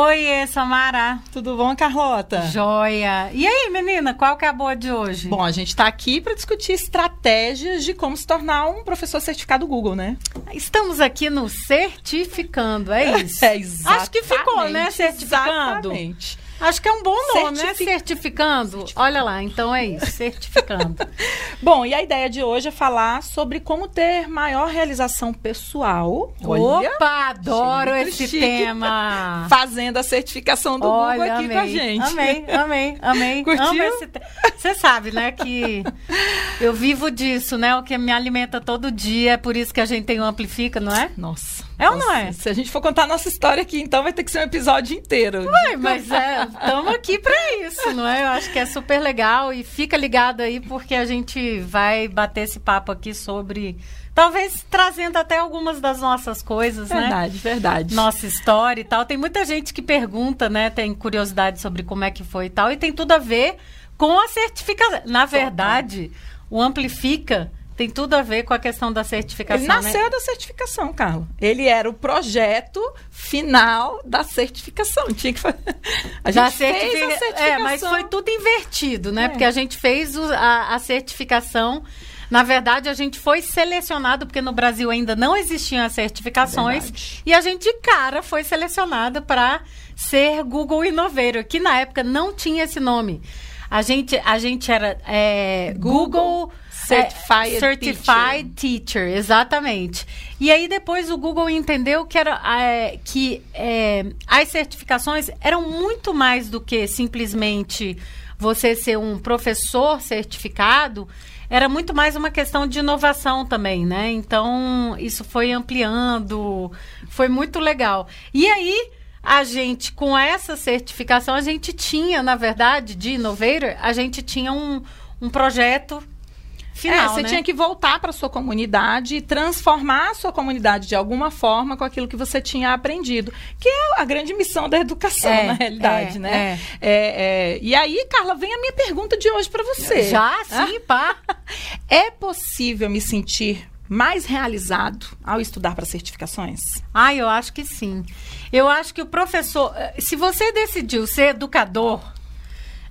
Oi, Samara. Tudo bom, Carlota? Joia. E aí, menina, qual que é a boa de hoje? Bom, a gente está aqui para discutir estratégias de como se tornar um professor certificado Google, né? Estamos aqui no Certificando, é isso? É, exatamente. Acho que ficou, né? Certificando. Exatamente. Acho que é um bom nome, né? Certific- Certificando. Certificando. Olha lá, então é isso, certificando. Bom, e a ideia de hoje é falar sobre como ter maior realização pessoal. Olha, Opa, adoro esse chique. tema. fazendo a certificação do Olha, Google aqui amei, com a gente. Amei, amei, amei. Curtiu? Esse Você sabe, né, que eu vivo disso, né? O que me alimenta todo dia, é por isso que a gente tem o Amplifica, não é? Nossa. É ou não é? Se a gente for contar a nossa história aqui, então vai ter que ser um episódio inteiro. Ué, mas é, estamos aqui para isso, não é? Eu acho que é super legal e fica ligado aí porque a gente vai bater esse papo aqui sobre, talvez trazendo até algumas das nossas coisas, né? Verdade, verdade. Nossa história e tal. Tem muita gente que pergunta, né? Tem curiosidade sobre como é que foi e tal. E tem tudo a ver com a certificação. Na verdade, o Amplifica tem tudo a ver com a questão da certificação. Ele nasceu né? da certificação, Carla. Ele era o projeto final da certificação. Tinha que fazer. A gente fez a certificação. É, mas foi tudo invertido, né? É. Porque a gente fez o- a, a certificação. Na verdade, a gente foi selecionado, porque no Brasil ainda não existiam as certificações. Verdade. E a gente, de cara, foi selecionado para ser Google Innovator, que na época não tinha esse nome. A gente, a gente era é, Google, Certified é, Certified Teacher. exatamente. E aí depois o Google entendeu que, era, é, que é, as certificações eram muito mais do que simplesmente você ser um professor certificado, era muito mais uma questão de inovação também, né? Então, isso foi ampliando, foi muito legal. E aí, a gente, com essa certificação, a gente tinha, na verdade, de Innovator, a gente tinha um, um projeto final, é, você né? tinha que voltar para sua comunidade e transformar a sua comunidade de alguma forma com aquilo que você tinha aprendido, que é a grande missão da educação, É, na realidade, é, né? É, é, e aí, Carla, vem a minha pergunta de hoje para você. Já, sim, pá. É possível me sentir mais realizado ao estudar para certificações? Ah, eu acho que sim. Eu acho que o professor, eh, se você decidiu ser educador,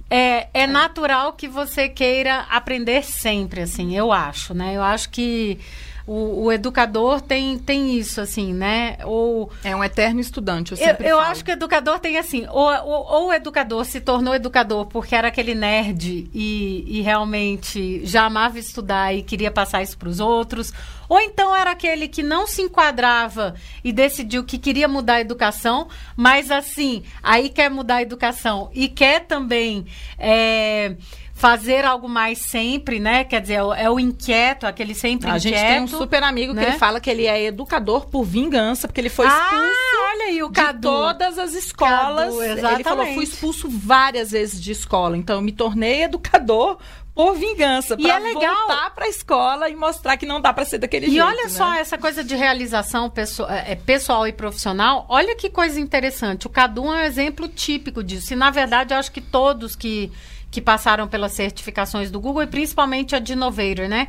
é, é natural que você queira aprender sempre, assim, eu acho, né? Eu acho que o, o educador tem, tem isso, assim, né? Ou É um eterno estudante, eu eu, sempre eu falo. acho que o educador tem assim, ou, ou, ou o educador se tornou educador porque era aquele nerd e, e realmente já amava estudar e queria passar isso para os outros, ou então era aquele que não se enquadrava e decidiu que queria mudar a educação, mas assim, aí quer mudar a educação e quer também é, fazer algo mais sempre, né? Quer dizer, é o- é inquieto, aquele sempre A inquieto. gente tem um super amigo né? que ele fala que ele é educador por vingança, porque ele foi expulso Ah, olha aí o de Cadu. todas as escolas. Cadu, ele falou, fui expulso várias vezes de escola, então eu me tornei educador por vingança, E pra é legal. voltar para a escola e mostrar que não dá para ser daquele E jeito. olha né? só essa coisa de realização pessoal, é, pessoal e profissional. Olha que coisa interessante. O Cadu é um exemplo típico disso. E, na verdade, eu acho que todos que, que passaram pelas certificações do Google, e principalmente a de Innovator, né?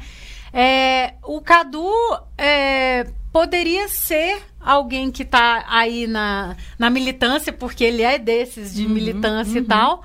É, o Cadu é, poderia ser alguém que está aí na, na militância, porque ele é desses de militância e tal.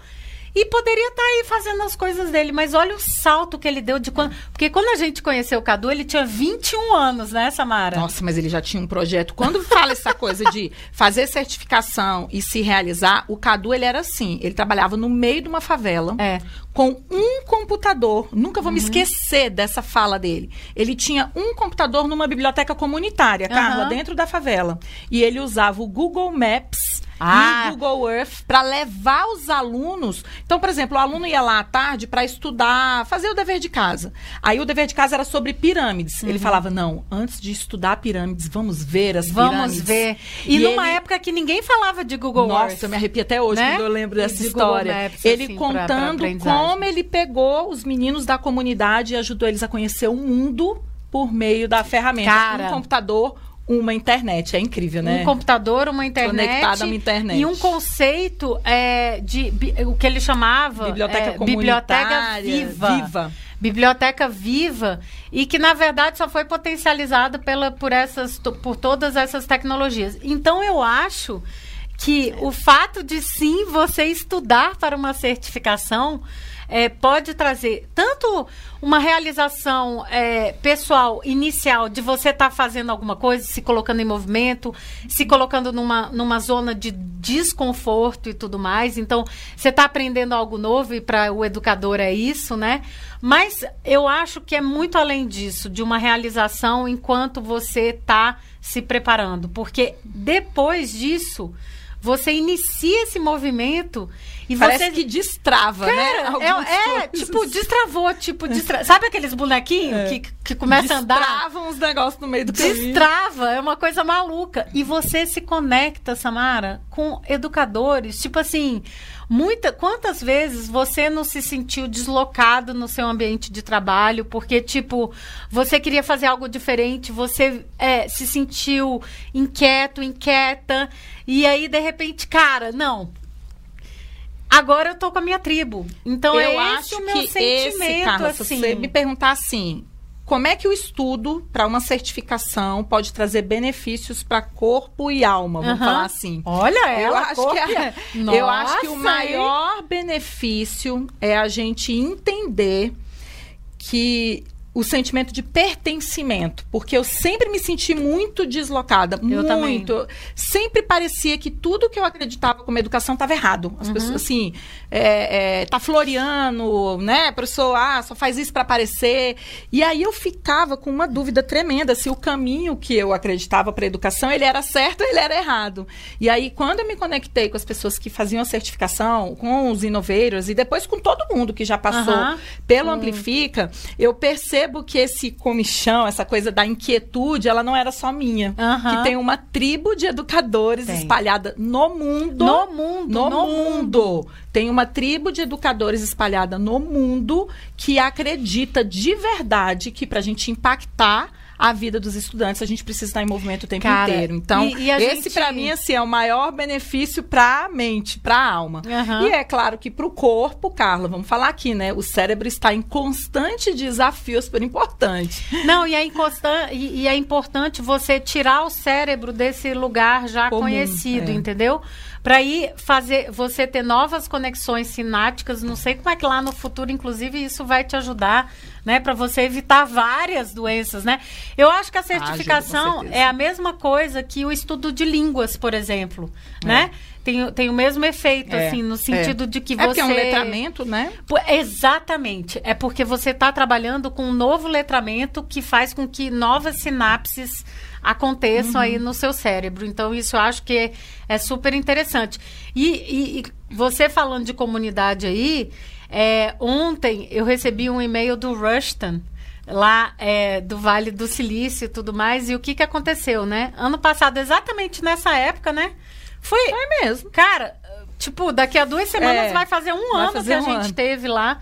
E poderia estar aí fazendo as coisas dele, mas olha o salto que ele deu de quando. Porque quando a gente conheceu o Cadu, ele tinha 21 anos, né, Samara? Nossa, mas ele já tinha um projeto. Quando fala essa coisa de fazer certificação e se realizar, o Cadu ele era assim. Ele trabalhava no meio de uma favela. É. Com um computador. Nunca vou me esquecer dessa fala dele. Ele tinha um computador numa biblioteca comunitária, Carla, Aham. dentro da favela. E ele usava o Google Maps Ah. e Google Earth para levar os alunos. Então, por exemplo, o aluno ia lá à tarde para estudar, fazer o dever de casa. Aí o dever de casa era sobre pirâmides. Ele falava: "Não, antes de estudar pirâmides, vamos ver as Uhum. Vamos pirâmides". ver. E, numa ele- época que ninguém falava de Google nossa, Earth. eu me arrepio até hoje né? quando eu lembro dessa De história. Maps, ele assim, pra- pra contando aprendizagem. como ele pegou os meninos da comunidade e ajudou eles a conhecer o mundo por meio da ferramenta. Cara. Um computador, uma internet. É incrível, né? Um computador, uma internet. Conectado a uma internet. E um conceito é, de bi- o que ele chamava Biblioteca é, biblioteca viva. viva. Biblioteca viva e que na verdade só foi potencializada pela por essas por todas essas tecnologias. Então eu acho que o fato de sim você estudar para uma certificação é, pode trazer tanto uma realização é, pessoal inicial de você estar tá fazendo alguma coisa, se colocando em movimento, se colocando numa, numa zona de desconforto e tudo mais. Então, você está aprendendo algo novo e para o educador é isso, né? Mas eu acho que é muito além disso, de uma realização enquanto você está se preparando, porque depois disso você inicia esse movimento e Parece você que destrava, Cara, né? É, é tipo, destravou, tipo, destra... sabe aqueles bonequinhos é. que, que começam a andar? Destravam os negócios no meio do caminho. Destrava, é uma coisa maluca. E você se conecta, Samara, com educadores, tipo assim, muita, quantas vezes você não se sentiu deslocado no seu ambiente de trabalho porque, tipo, você queria fazer algo diferente, você é, se sentiu inquieto, inquieta, e aí, de repente, cara, não, Agora eu tô com a minha tribo. Então eu é acho o meu que sentimento, esse, Carla, assim. Se você me perguntar assim, como é que o estudo para uma certificação pode trazer benefícios para corpo e alma? Vamos uhum. falar assim. Olha, ela, eu acho que é, Nossa, eu acho que o maior benefício é a gente entender que o sentimento de pertencimento, porque eu sempre me senti muito deslocada, eu muito. Também. Sempre parecia que tudo que eu acreditava como educação estava errado. As uhum. pessoas assim, é, é, tá floreando, né, professor, ah, só faz isso para aparecer. E aí eu ficava com uma dúvida tremenda se o caminho que eu acreditava para educação, ele era certo ou ele era errado. E aí quando eu me conectei com as pessoas que faziam a certificação, com os inoveiros e depois com todo mundo que já passou uhum. pelo uhum. Amplifica, eu percebo percebo que esse comichão, essa coisa da inquietude, ela não era só minha. Uhum. Que tem uma tribo de educadores tem. espalhada no mundo. No mundo. No, no mundo. mundo. Tem uma tribo de educadores espalhada no mundo que acredita de verdade que para a gente impactar a vida dos estudantes, a gente precisa estar em movimento o tempo Cara, inteiro. Então, e, e esse gente... para mim assim é o maior benefício para a mente, para a alma. Uhum. E é claro que para o corpo, Carla, vamos falar aqui, né? O cérebro está em constante desafio super importante. Não, e é, e, e é importante você tirar o cérebro desse lugar já Comum, conhecido, é. entendeu? Para ir fazer você ter novas conexões sinápticas. Não sei como é que lá no futuro, inclusive, isso vai te ajudar, né, para você evitar várias doenças, né? Eu acho que a certificação ah, é a mesma coisa que o estudo de línguas, por exemplo, é. né? Tem, tem o mesmo efeito, é, assim, no sentido é. de que é você. É, é um letramento, né? Exatamente. É porque você está trabalhando com um novo letramento que faz com que novas sinapses aconteçam uhum. aí no seu cérebro. Então, isso eu acho que é, é super interessante. E, e, e, você falando de comunidade aí, é, ontem eu recebi um e-mail do Rushton, lá é, do Vale do Silício e tudo mais. E o que, que aconteceu, né? Ano passado, exatamente nessa época, né? Foi, Foi mesmo. Cara, tipo, daqui a duas semanas é, vai fazer um ano fazer que a gente ano. teve lá.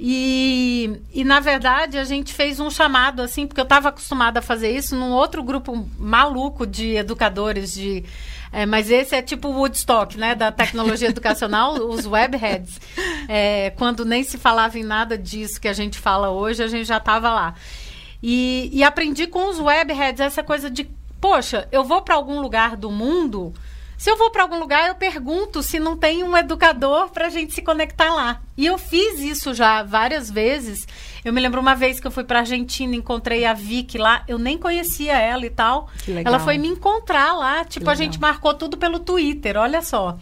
E, e, na verdade, a gente fez um chamado, assim, porque eu estava acostumada a fazer isso num outro grupo maluco de educadores, de. É, mas esse é tipo o Woodstock, né? Da tecnologia educacional, os webheads. É, quando nem se falava em nada disso que a gente fala hoje, a gente já estava lá. E, e aprendi com os webheads essa coisa de, poxa, eu vou para algum lugar do mundo se eu vou para algum lugar, eu pergunto se não tem um educador para a gente se conectar lá. E eu fiz isso já várias vezes. Eu me lembro uma vez que eu fui para Argentina, encontrei a Vicky lá, eu nem conhecia ela e tal. Ela foi me encontrar lá, tipo, a gente marcou tudo pelo Twitter, olha só.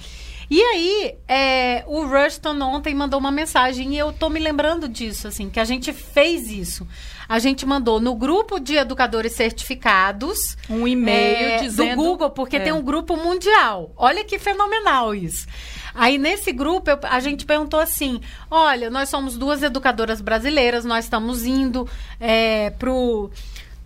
E aí, é, o Rushton ontem mandou uma mensagem e eu tô me lembrando disso, assim, que a gente fez isso a gente mandou no grupo de educadores certificados um e-mail é, dizendo do Google, porque é. tem um grupo mundial. Olha que fenomenal isso. Aí nesse grupo eu, a gente perguntou assim: olha, nós somos duas educadoras brasileiras, nós estamos indo é, pro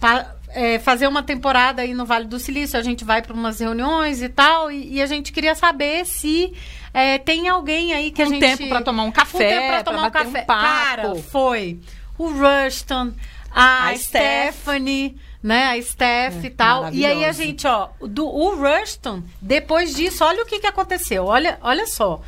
pra, é, fazer uma temporada aí no Vale do Silício, a gente vai para umas reuniões e tal, e, e, a gente queria saber se é, tem alguém aí que um a gente. tempo para tomar um café, um tempo para tomar um café. Um Cara, foi o Rushton, a, a Stephanie, né? A Steph é, e tal. E aí a gente, ó, do, o Rushton, depois disso, olha o que, que aconteceu. Olha, olha só.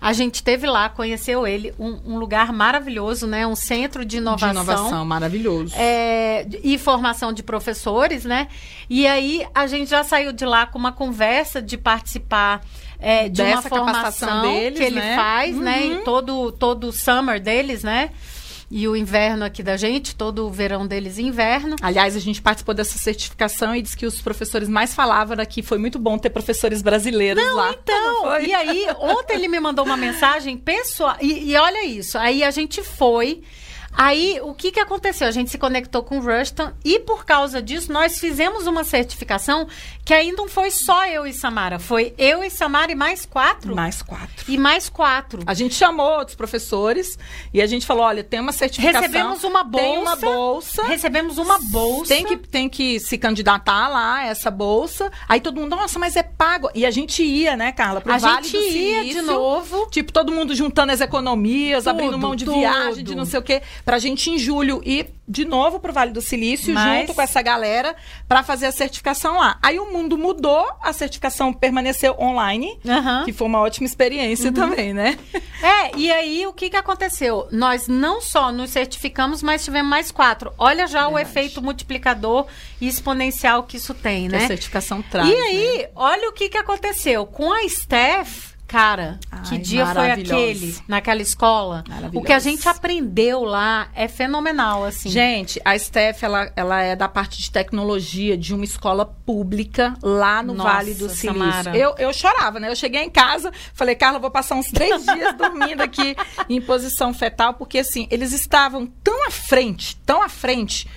A gente teve lá, conheceu ele, um, um, lugar maravilhoso, né? Um centro de inovação. De inovação, maravilhoso. É, e formação de professores, né? E aí a gente já saiu de lá com uma conversa de participar é, de uma Dessa capacitação formação deles, que ele né? faz, né? Uhum. Em todo, todo o summer deles, né? E o inverno aqui da gente, todo o verão deles inverno. Aliás, a gente participou dessa certificação e disse que os professores mais falavam aqui foi muito bom ter professores brasileiros lá. Então, Foi. e aí, ontem ele me mandou uma mensagem pessoal. E, e olha isso, aí a gente foi. Aí, o que, que aconteceu? A gente se conectou com o Rushton e, por causa disso, nós fizemos uma certificação que ainda não foi só eu e Samara. Foi eu e Samara e mais quatro? Mais quatro. E mais quatro. A gente chamou outros professores e a gente falou: olha, tem uma certificação. Recebemos uma bolsa. Tem uma bolsa. Recebemos uma bolsa. Tem que, tem que se candidatar lá, essa bolsa. Aí todo mundo, nossa, mas é pago. E a gente ia, né, Carla, pro A Vale gente do ia Silício. de novo. Tipo, todo mundo juntando as economias, Tudo, abrindo mão de tudo. viagem, de não sei o quê. Pra gente, em julho, ir de novo pro Vale do Silício, Mas- junto com essa galera, pra fazer a certificação lá. Aí o mundo mudou, a certificação permaneceu online, Aham. que foi uma ótima experiência Uhum. também, né? É, e aí o que, que aconteceu? Nós não só nos certificamos, mas tivemos mais quatro. Olha já o Verdade. efeito multiplicador e exponencial que isso tem, Que a né? certificação traz. E né? aí, olha o que, que aconteceu. Com a Steph, cara, que Ai, dia foi aquele naquela escola? O que a gente aprendeu lá é fenomenal, assim. Gente, a Steph, ela, ela é da parte de tecnologia de uma escola pública lá no Nossa, Vale do Silício. Eu, eu chorava, né? Eu cheguei em casa, falei, Carla, vou passar uns três dias dormindo aqui em posição fetal, porque assim, eles estavam tão à frente, tão à frente.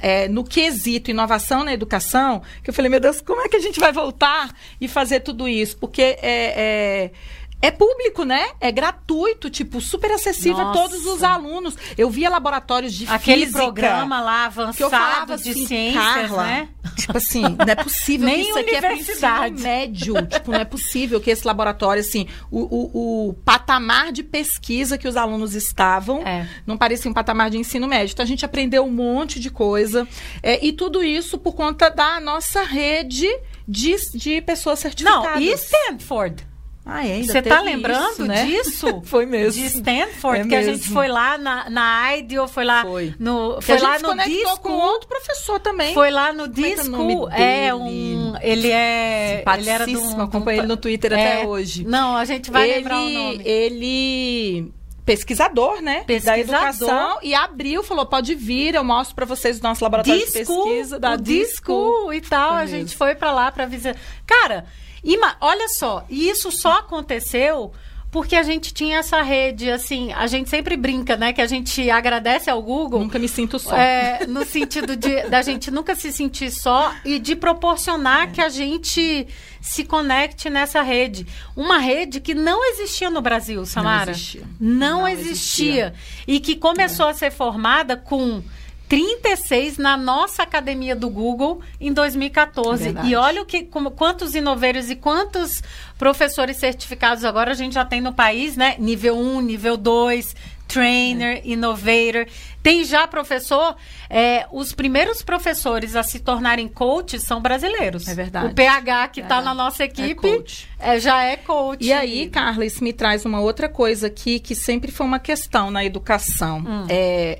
É, no quesito inovação na educação, que eu falei, meu Deus, como é que a gente vai voltar e fazer tudo isso? Porque é, é, é público, né? É gratuito, tipo, super acessível a todos os Nossa. alunos. Eu via laboratórios de Aquele física, programa lá que eu falava avançado de assim, ciências, Carla, né? Tipo assim, não é possível Nem que isso aqui é ensino médio. tipo, não é possível que esse laboratório, assim, o, o, o patamar de pesquisa que os alunos estavam É. não parecia um patamar de ensino médio. Então a gente aprendeu um monte de coisa. É, e tudo isso por conta da nossa rede de, de pessoas certificadas. Não, e Stanford? Ah, é, ainda Você tá lembrando isso, né? disso? Foi mesmo. De Stanford, É que a gente mesmo. foi lá na, na IDEO, foi lá Foi. no. Foi a gente lá no conectou disco. com outro professor também. Foi lá no Como é é disco. É, dele? um. Ele é. Ele era do. Acompanho ele no Twitter é, até hoje. Não, a gente vai ele, lembrar o nome. Ele pesquisador, né? Da Pesquisador. educação e abriu, falou: pode vir, eu mostro pra vocês o nosso laboratório de pesquisa da o disco e tal. Foi a gente mesmo. foi pra lá pra visitar. Cara, ima- olha só, e isso só aconteceu porque a gente tinha essa rede, assim, a gente sempre brinca, né? Que a gente agradece ao Google. Nunca me sinto só. É, no sentido de da gente nunca se sentir só e de proporcionar que a gente se conecte nessa rede. Uma rede que não existia no Brasil, Samara. existia. Não, Não existia. E que começou a ser formada com 36 na nossa academia do Google em 2014. Verdade. e olha o que, como, quantos inoveiros e quantos professores certificados agora a gente já tem no país, né? Nível 1, nível 2, trainer, innovator. Tem já professor, é, os primeiros professores a se tornarem coaches são brasileiros. É verdade. O PH que está É. na nossa equipe coach. é, já é coach. E aí, Carla, isso me traz uma outra coisa aqui que sempre foi uma questão na educação. Hum. É,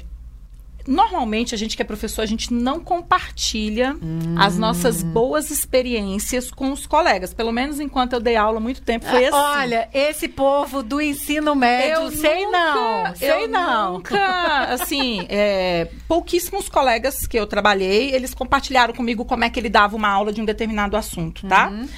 normalmente, a gente que é professor, a gente não compartilha as nossas boas experiências com os colegas. Pelo menos enquanto eu dei aula muito tempo, foi assim. Ah, Olha, esse povo do ensino médio, sei nunca- não, sei eu não. Nunca, assim, é, pouquíssimos colegas que eu trabalhei, eles compartilharam comigo como é que ele dava uma aula de um determinado assunto, tá? Uhum.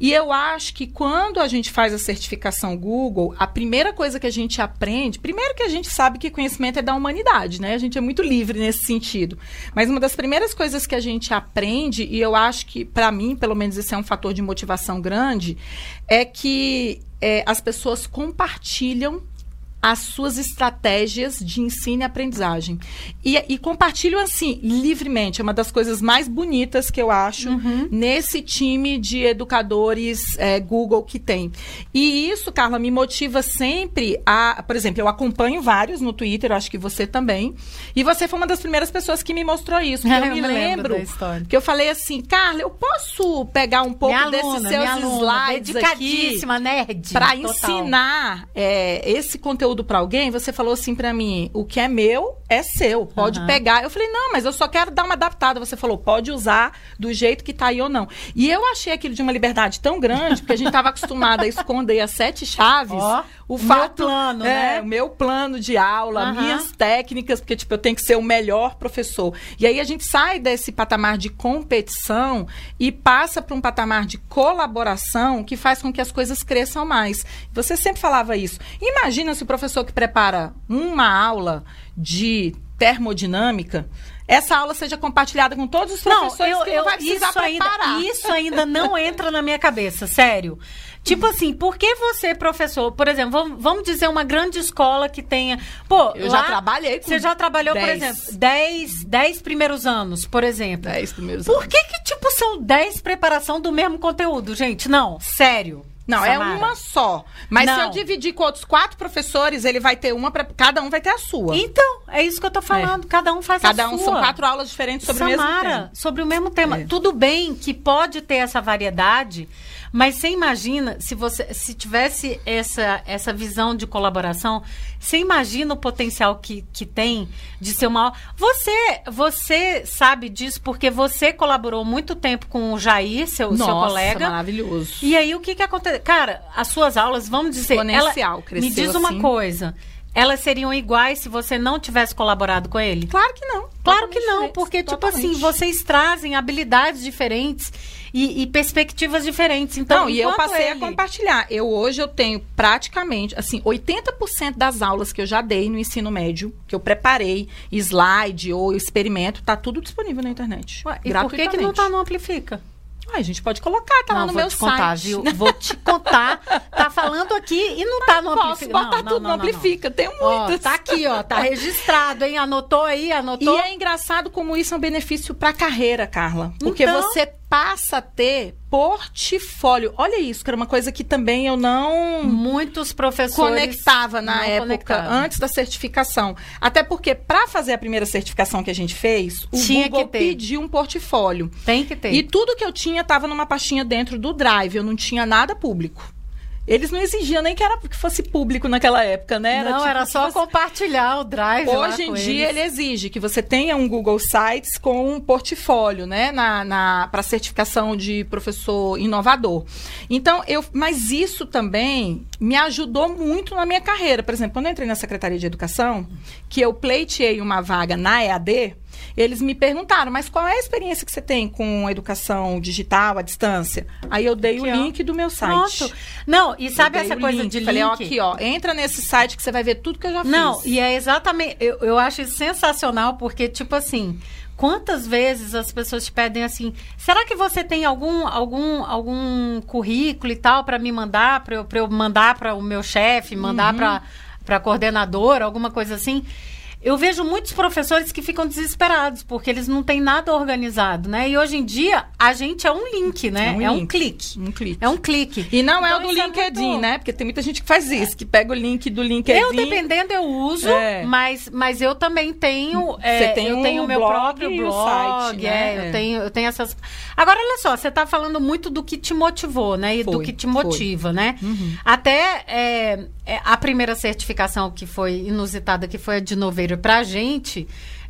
E eu acho que quando a gente faz a certificação Google, a primeira coisa que a gente aprende, primeiro que a gente sabe que conhecimento é da humanidade, né? A gente é muito livre nesse sentido. Mas uma das primeiras coisas que a gente aprende, e eu acho que, para mim, pelo menos, esse é um fator de motivação grande, é que é, as pessoas compartilham as suas estratégias de ensino e aprendizagem. E, e compartilham assim, livremente. É uma das coisas mais bonitas que eu acho nesse time de educadores é, Google que tem. E isso, Carla, me motiva sempre a. Por exemplo, eu acompanho vários no Twitter, acho que você também. E você foi uma das primeiras pessoas que me mostrou isso. Eu, Eu me lembro lembro que eu falei assim, Carla, eu posso pegar um pouco minha desses aluna, seus minha aluna, slides aqui dedicadíssima, nerd. para ensinar é, esse conteúdo conteúdo para alguém, você falou assim para mim: o que é meu é seu, pode Aham. pegar. Eu falei: não, mas eu só quero dar uma adaptada. Você falou: pode usar do jeito que tá aí ou não. E eu achei aquilo de uma liberdade tão grande, porque a gente tava acostumada a esconder as sete chaves. Ó, o o meu fato, plano, é, né? o meu plano de aula, Aham. minhas técnicas, porque tipo eu tenho que ser o melhor professor. E aí a gente sai desse patamar de competição e passa para um patamar de colaboração que faz com que as coisas cresçam mais. Você sempre falava isso. Imagina se o professor que prepara uma aula de termodinâmica, essa aula seja compartilhada com todos os professores não vai precisar isso ainda, isso ainda não entra na minha cabeça, sério. Tipo assim, por que você, professor, por exemplo, vamos, vamos dizer uma grande escola que tenha. Pô, Eu já lá- trabalhei com Você já trabalhou, por dez. exemplo, 10, 10 primeiros anos, por exemplo. Dez primeiros Por anos. que que, tipo, são 10 preparação do mesmo conteúdo, gente? Não, sério. Não, é Samara. uma só. Mas se Não. eu dividir com outros quatro professores, ele vai ter uma para cada um vai ter a sua. Então, é isso que eu tô falando. Cada um faz Cada a um sua. são quatro aulas diferentes sobre o mesmo Samara, tema. sobre o mesmo tema. É. Tudo bem que pode ter essa variedade, mas você imagina se você se tivesse essa, essa visão de colaboração, você imagina o potencial que, que tem de ser uma aula. Você, você sabe disso porque você colaborou muito tempo com o Jair, seu, seu Nossa, colega. maravilhoso. E aí o que que acontece? Cara, as suas aulas, vamos dizer, Exponencial, ela, cresceu me diz uma assim. coisa, elas seriam iguais se você não tivesse colaborado com ele? Claro que não. Claro que não, porque, tipo totalmente. assim, vocês trazem habilidades diferentes e, e perspectivas diferentes. Então, Não, e eu passei ele- a compartilhar. Eu hoje eu tenho praticamente, assim, 80% das aulas que eu já dei no ensino médio, que eu preparei, slide ou experimento, tá tudo disponível na internet. Ué, e por que, que não tá no Amplifica? Ué, a gente pode colocar, tá lá não, no vou meu te contar, site. viu? Vou te contar. Tá falando aqui e não tá no Posso Amplifica. botar não, tudo não, no. Amplifica, tem Ó, muitas. tá aqui, ó. Tá registrado, hein? Anotou aí, E anotou. é engraçado como isso é um benefício para a carreira, Carla. Porque Então- você passa a ter portfólio. Olha isso, que era uma coisa que também eu não Muitos professores. conectava na época, conectavam. antes da certificação. Até porque, para fazer a primeira certificação que a gente fez, o Tinha Google pediu um portfólio. Tem que ter. E tudo que eu tinha estava numa pastinha dentro do Drive, eu não tinha nada público. Eles não exigiam nem que, era, que fosse público naquela época, né? não, tipo era só você- compartilhar o drive. Hoje em dia eles. ele exige que você tenha um Google Sites com um portfólio, né, na, na para certificação de professor inovador. Então eu, mas isso também me ajudou muito na minha carreira. Por exemplo, quando eu entrei na Secretaria de Educação, que eu pleiteei uma vaga na EAD, eles me perguntaram, mas qual é a experiência que você tem com educação digital à distância? Aí eu dei o Aqui, ó. link do meu site. Pronto. Não, e sabe essa o coisa link. de link? Falei, ó, aqui, ó, entra nesse site que você vai ver tudo que eu já Não, fiz. e é exatamente. Eu, eu acho isso sensacional, porque, tipo assim, quantas vezes as pessoas te pedem assim: será que você tem algum, algum, algum currículo e tal para me mandar, para eu, pra eu mandar para o meu chefe, mandar Uhum. para para coordenadora, alguma coisa assim? Eu vejo muitos professores que ficam desesperados, porque eles não têm nada organizado, né? E hoje em dia, a gente é um link, né? É um É um clique. Um clique. É um clique. E não é Então, o do isso é LinkedIn, muito- né? Porque tem muita gente que faz isso, que pega o link do LinkedIn. Eu, dependendo, eu uso, É. mas, mas eu também tenho. Você é, tem eu um tenho o meu próprio blog. site, né? é, É. eu, tenho, eu tenho essas. Agora, olha só, você está falando muito do que te motivou, né? E do Foi, que te foi. motiva, né? Uhum. Até é, é, a primeira certificação que foi inusitada, que foi a de Noveiro pra gente.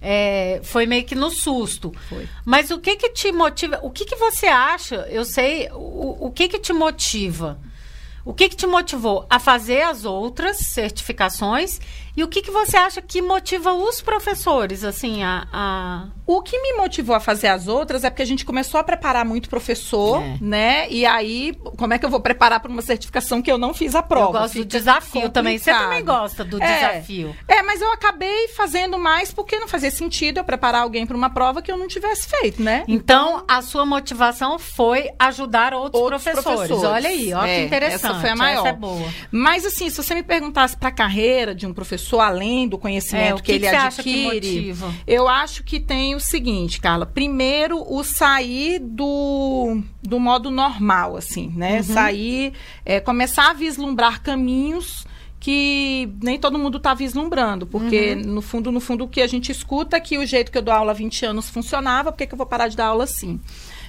é, foi meio que no susto. Foi. Mas o que que te motiva? O que que você acha? Eu sei, o, o que que te motiva? O que que te motivou a fazer as outras certificações? E o que que você acha que motiva os professores, assim, a... a... O que me motivou a fazer as outras é porque a gente começou a preparar muito professor, É. né? E aí, como é que eu vou preparar para uma certificação que eu não fiz a prova? eu gosto do Fica desafio também. Você complicado. também gosta do É. desafio. É, mas eu acabei fazendo mais porque não fazia sentido eu preparar alguém para uma prova que eu não tivesse feito, né? Então, a sua motivação foi ajudar outros, Outros professores. professores. Olha aí, ó É, que interessante. essa foi a maior. Essa é boa. Mas assim, se você me perguntasse para a carreira de um professor além do conhecimento É, que, que ele que que adquire, motiva? eu acho que tem o seguinte, Carla. Primeiro, o sair do, do modo normal, assim, né? Uhum. Sair, é, começar a vislumbrar caminhos que nem todo mundo está vislumbrando, porque Uhum. no fundo, no fundo, o que a gente escuta é que o jeito que eu dou aula há 20 anos funcionava, por que, que eu vou parar de dar aula assim?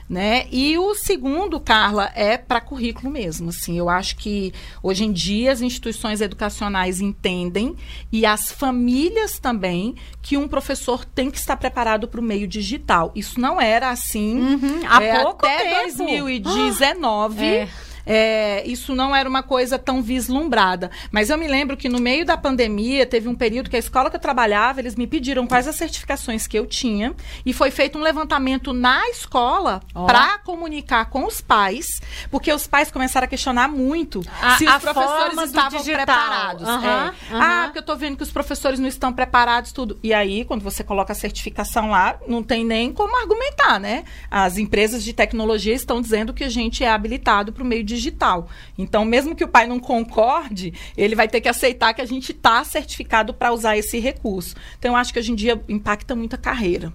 Né? E o segundo, Carla, é para currículo mesmo. Assim, eu acho que hoje em dia as instituições educacionais entendem e as famílias também que um professor tem que estar preparado para o meio digital. Isso não era assim uhum, há é, pouco até tempo. 2019. É. É, isso não era uma coisa tão vislumbrada. Mas eu me lembro que no meio da pandemia, teve um período que a escola que eu trabalhava, eles me pediram quais as certificações que eu tinha. E foi feito um levantamento na escola Ó. para comunicar com os pais, porque os pais começaram a questionar muito A- se os professores estavam digital. preparados. Aham, É. aham. Ah, porque eu tô vendo que os professores não estão preparados, tudo. E aí, quando você coloca a certificação lá, não tem nem como argumentar, né? As empresas de tecnologia estão dizendo que a gente é habilitado para o meio digital. Então, mesmo que o pai não concorde, ele vai ter que aceitar que a gente está certificado para usar esse recurso. Então, eu acho que hoje em dia impacta muito a carreira.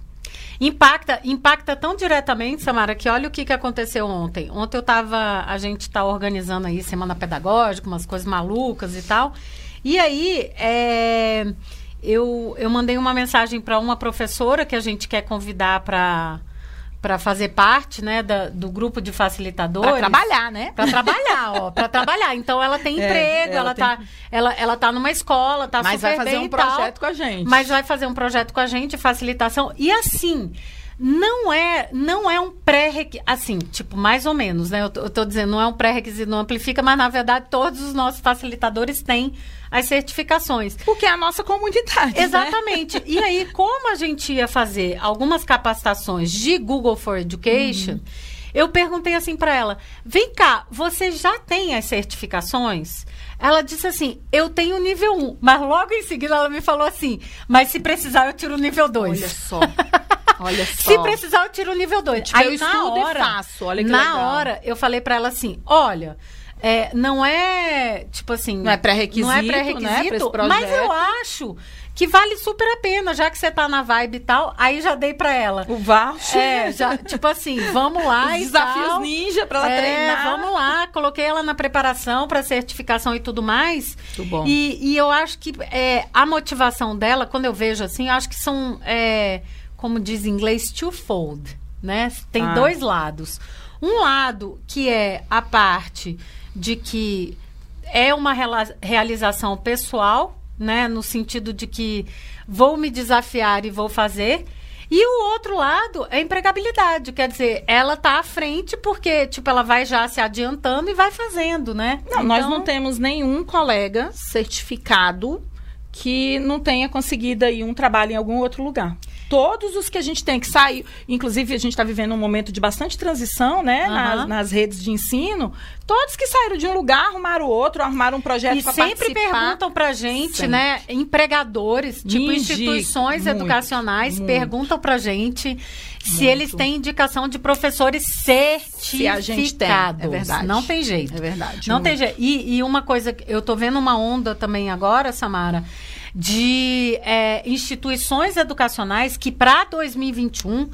Impacta, impacta tão diretamente, Samara, que olha o que, que aconteceu ontem. Ontem eu tava, a gente tá organizando aí semana pedagógica, umas coisas malucas e tal. E aí, é, eu, eu mandei uma mensagem para uma professora que a gente quer convidar para para fazer parte, né, da- do grupo de facilitadores. Para trabalhar, né? Para trabalhar, ó, para trabalhar. Então ela tem É, emprego, ela ela, tem- tá, ela, ela tá numa escola, tá Mas super vai fazer bem um e tal. projeto com a gente. Mas vai fazer um projeto com a gente, facilitação. E assim, não é, não é um pré-requisito. Assim, tipo, mais ou menos, né? Eu tô dizendo, não é um pré-requisito, não amplifica, mas na verdade todos os nossos facilitadores têm as certificações. Porque é a nossa comunidade. né? Exatamente. E aí, como a gente ia fazer algumas capacitações de Google for Education, eu perguntei assim para ela: vem cá, você já tem as certificações? Ela disse assim: eu tenho nível 1. Mas logo em seguida ela me falou assim: mas se precisar, eu tiro o nível 2. Olha só. Olha só. Se precisar, eu tiro o nível 2. Tipo, eu estudo e faço, olha que na legal. hora, eu falei pra ela assim: olha. é, não é, tipo assim... Não é pré-requisito, Não é né, pra pré-requisito, projeto. mas eu acho que vale super a pena, já que você tá na vibe e tal. Aí já dei pra ela. O voucher. É, já, tipo assim, vamos lá Os e desafios tal. ninja pra ela É, treinar. vamos lá, coloquei ela na preparação para certificação e tudo mais. Muito bom. E, e eu acho que é, a motivação dela, quando eu vejo assim, eu acho que são, é, como diz em inglês, twofold, né? Tem Ah. dois lados. Um lado que é a parte de que é uma realização pessoal, né? No sentido de que vou me desafiar e vou fazer. E o outro lado é a empregabilidade, quer dizer, ela tá à frente porque, tipo, ela vai já se adiantando e vai fazendo, né? Não, nós Então, não temos nenhum colega certificado que não tenha conseguido aí um trabalho em algum outro lugar. Todos os que a gente tem que sair, inclusive a gente está vivendo um momento de bastante transição, né, Aham. nas, nas redes de ensino, todos que saíram de um lugar arrumaram outro, arrumaram um projeto E sempre participar. perguntam pra gente, Sempre. né? Empregadores, tipo instituições muito, educacionais, muito. perguntam pra gente se Muito. eles têm indicação de professores certificados. Se a gente tem, é verdade. Não tem jeito. É verdade. Não tem jeito. E, e uma coisa, que eu tô vendo uma onda também agora, Samara, de é, instituições educacionais que para 2021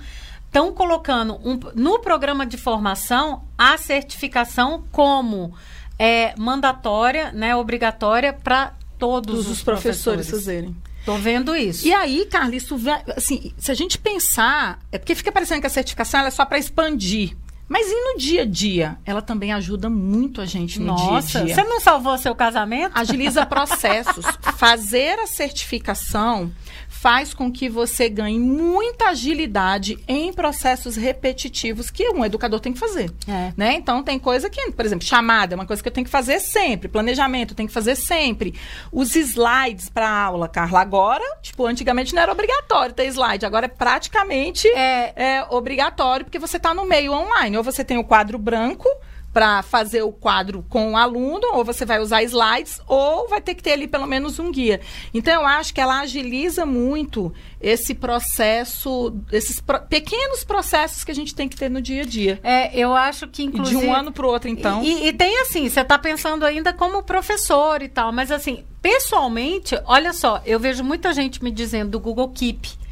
estão colocando um- no programa de formação a certificação como é, mandatória, né, obrigatória para todos, Todos os professores fazerem. Tô vendo isso. E aí, Carla, isso assim, se a gente pensar, é porque fica parecendo que a certificação ela é só para expandir. Mas e no dia a dia? Ela também ajuda muito a gente no Nossa, dia a dia. você não salvou seu casamento? Agiliza processos. Fazer a certificação faz com que você ganhe muita agilidade em processos repetitivos que um educador tem que fazer. É. Né? Então, tem coisa que, por exemplo, chamada é uma coisa que eu tenho que fazer sempre. Planejamento, eu tenho que fazer sempre. Os slides para aula, Carla, agora, tipo, antigamente não era obrigatório ter slide. Agora é praticamente É. é obrigatório, porque você está no meio online. Ou você tem o quadro branco para fazer o quadro com o aluno, ou você vai usar slides, ou vai ter que ter ali pelo menos um guia. Então, eu acho que ela agiliza muito esse processo, esses pro- pequenos processos que a gente tem que ter no dia a dia. É, eu acho que inclusive de um ano para o outro, então. E, e tem assim, você está pensando ainda como professor e tal, mas assim, pessoalmente, olha só, eu vejo muita gente me dizendo do Google Keep.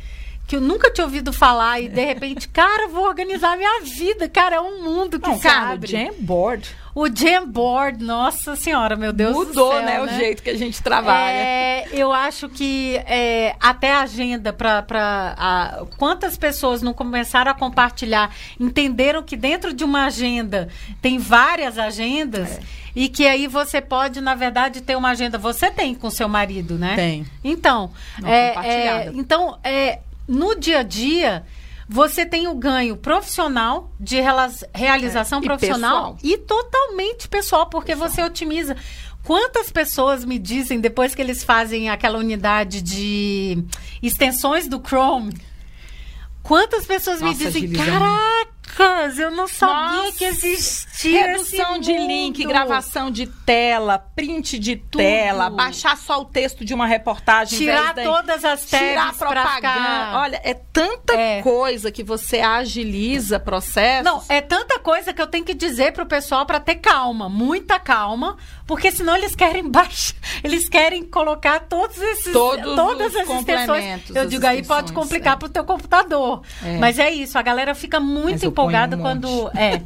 Que eu nunca tinha ouvido falar e de repente, cara, vou organizar minha vida. Cara, é um mundo que Não, se cara, o abre. Jamboard. O Jamboard, nossa senhora, meu Deus Mudou, do céu, né, o jeito que a gente trabalha. É, eu acho que é, até a agenda para quantas pessoas não começaram a compartilhar, entenderam que dentro de uma agenda tem várias agendas. É. E que aí você pode, na verdade, ter uma agenda. Você tem com seu marido, né? Tem. Então, é, é, então é, no dia a dia, você tem o ganho profissional, de realização é, e profissional pessoal. e totalmente pessoal, porque pessoal. você otimiza. Quantas pessoas me dizem, depois que eles fazem aquela unidade de extensões do Chrome, quantas pessoas Nossa, me dizem, caraca, Lucas, eu não sabia Nossa, que existia redução de link, gravação de tela, print de Tudo. tela, baixar só o texto de uma reportagem, tirar todas as tags, tirar propaganda. Olha, é tanta é. coisa que você agiliza processos. Não, é tanta coisa que eu tenho que dizer pro pessoal para ter calma, muita calma, porque senão eles querem baixar, eles querem colocar todos esses todos todas as extensões. Eu digo aí pode complicar é. pro teu computador. É. Mas é isso, a galera fica muito empolgada empolgado um quando. É.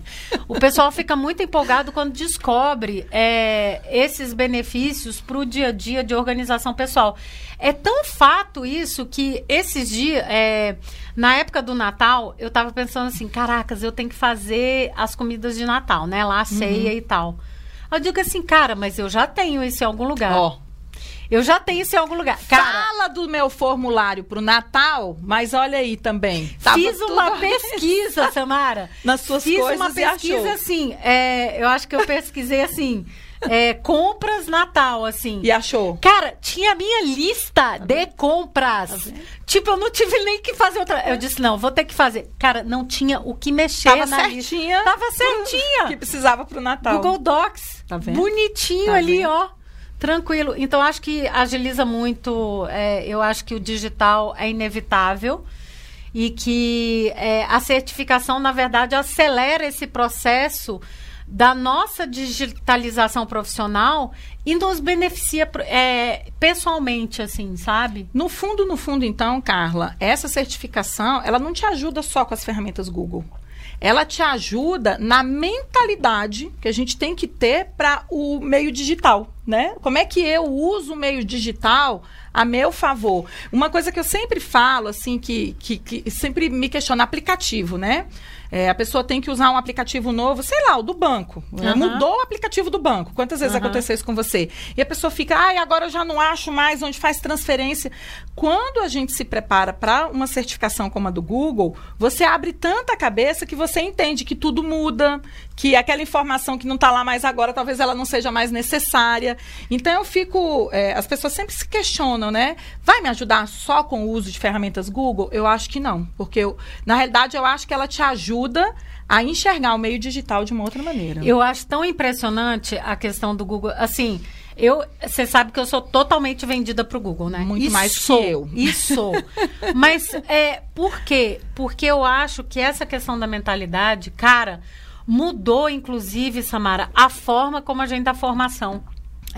O pessoal fica muito empolgado quando descobre é, esses benefícios para o dia a dia de organização pessoal. É tão fato isso que esses dias, é, na época do Natal, eu estava pensando assim: caracas, eu tenho que fazer as comidas de Natal, né? Lá a ceia uhum. e tal. Eu digo assim, cara, mas eu já tenho isso em algum lugar. Ó. Oh. Eu já tenho isso em algum lugar. Cara, Fala do meu formulário pro Natal, mas olha aí também. Fiz uma pesquisa, Samara. Nas suas Fiz coisas uma pesquisa assim. É, eu acho que eu pesquisei assim. É, compras Natal, assim. E achou? Cara, tinha a minha lista tá de compras. Tá tipo, eu não tive nem que fazer outra. Eu disse, não, vou ter que fazer. Cara, não tinha o que mexer Tava na certinha. lista. Tava certinha. Que precisava pro Natal. Google Docs. Tá vendo? Bonitinho tá ali, vendo? ó. Tranquilo. Então, acho que agiliza muito. É, eu acho que o digital é inevitável e que é, a certificação, na verdade, acelera esse processo da nossa digitalização profissional e nos beneficia é, pessoalmente, assim, sabe? No fundo, no fundo, então, Carla, essa certificação, ela não te ajuda só com as ferramentas Google ela te ajuda na mentalidade que a gente tem que ter para o meio digital, né? Como é que eu uso o meio digital a meu favor? Uma coisa que eu sempre falo, assim, que, que, que sempre me questiona, aplicativo, né? É, a pessoa tem que usar um aplicativo novo, sei lá, o do banco. Uhum. Mudou o aplicativo do banco. Quantas vezes uhum. aconteceu isso com você? E a pessoa fica, ai, agora eu já não acho mais onde faz transferência. Quando a gente se prepara para uma certificação como a do Google, você abre tanta cabeça que você entende que tudo muda, que aquela informação que não está lá mais agora, talvez ela não seja mais necessária. Então eu fico. É, as pessoas sempre se questionam, né? Vai me ajudar só com o uso de ferramentas Google? Eu acho que não. Porque eu, na realidade, eu acho que ela te ajuda a enxergar o meio digital de uma outra maneira. Eu acho tão impressionante a questão do Google. Assim, eu, você sabe que eu sou totalmente vendida para o Google, né? Muito mais que eu. Isso. Mas é, por quê? Porque eu acho que essa questão da mentalidade, cara, mudou, inclusive, Samara, a forma como a gente dá formação.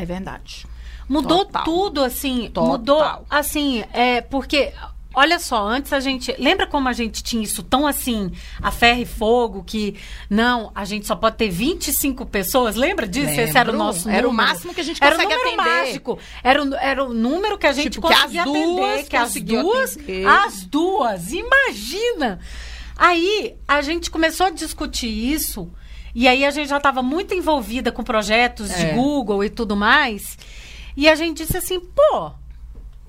É verdade. Mudou Total. tudo, assim. Total. Mudou, assim, é, porque Olha só, antes a gente. Lembra como a gente tinha isso tão assim, a ferro e fogo, que não, a gente só pode ter 25 pessoas? Lembra disso? Lembro. Esse era o nosso Era o máximo que a gente consegue era o número atender. mágico. Era o, era o número que a gente tipo, conseguia que as atender. Duas que as duas. Atender. As duas. Imagina! Aí a gente começou a discutir isso. E aí a gente já estava muito envolvida com projetos é. de Google e tudo mais. E a gente disse assim, pô,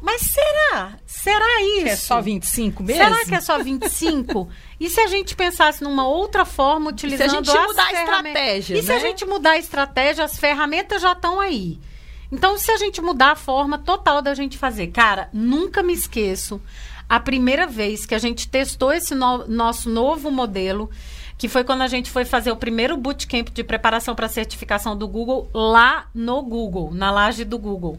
mas será? Será isso? Que é só 25 mesmo? Será que é só 25? e se a gente pensasse numa outra forma, utilizando e se a gente mudar a estratégia, E né? se a né? gente mudar a estratégia, as ferramentas já estão aí. Então, se a gente mudar a forma total da gente fazer. Cara, nunca me esqueço a primeira vez que a gente testou esse no nosso novo modelo, que foi quando a gente foi fazer o primeiro bootcamp de preparação para certificação do Google lá no Google, na laje do Google.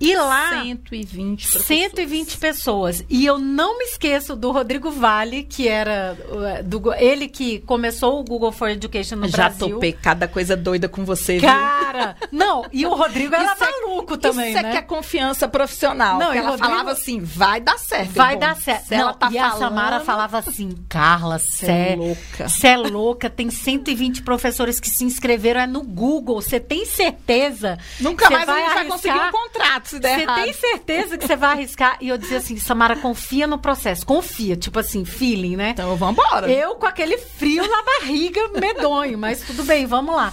E lá 120 professores. 120 pessoas. E eu não me esqueço do Rodrigo Vale, que era uh, do, ele que começou o Google for Education no Já Brasil. topei cada coisa doida com você, viu? Cara, não, e o Rodrigo era Isso é- maluco também, Isso é né? que é confiança profissional. Não, ela Rodrigo- falava assim, vai dar certo. Vai bom. dar certo. Se ela Não, tá e a falando, Samara falava assim, Carla, Cê cê é louca. Você é louca, tem 120 professores que se inscreveram é no Google. Você tem certeza? Nunca mais a gente vai arriscar? conseguir um contrato se der Você errado. tem certeza que você vai arriscar? E eu dizia assim, Samara, confia no processo. Confia, tipo assim, feeling, né? Então vambora. Eu com aquele frio na barriga, medonho, mas tudo bem, vamos lá.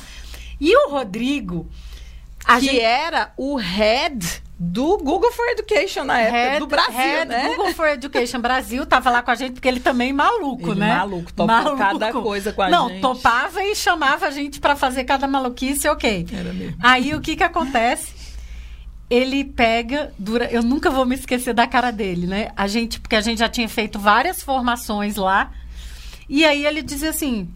E o Rodrigo, a que gente era o head do Google for Education na época, Head- do Brasil, Head né? Google for Education Brasil tava lá com a gente porque ele também é maluco, Ele né? maluco, topou cada coisa com a Não, gente. topava e chamava a gente pra fazer cada maluquice, ok. Era mesmo. Aí o que que acontece? Ele pega, dura, eu nunca vou me esquecer da cara dele, né? A gente, porque a gente já tinha feito várias formações lá. E aí ele dizia assim: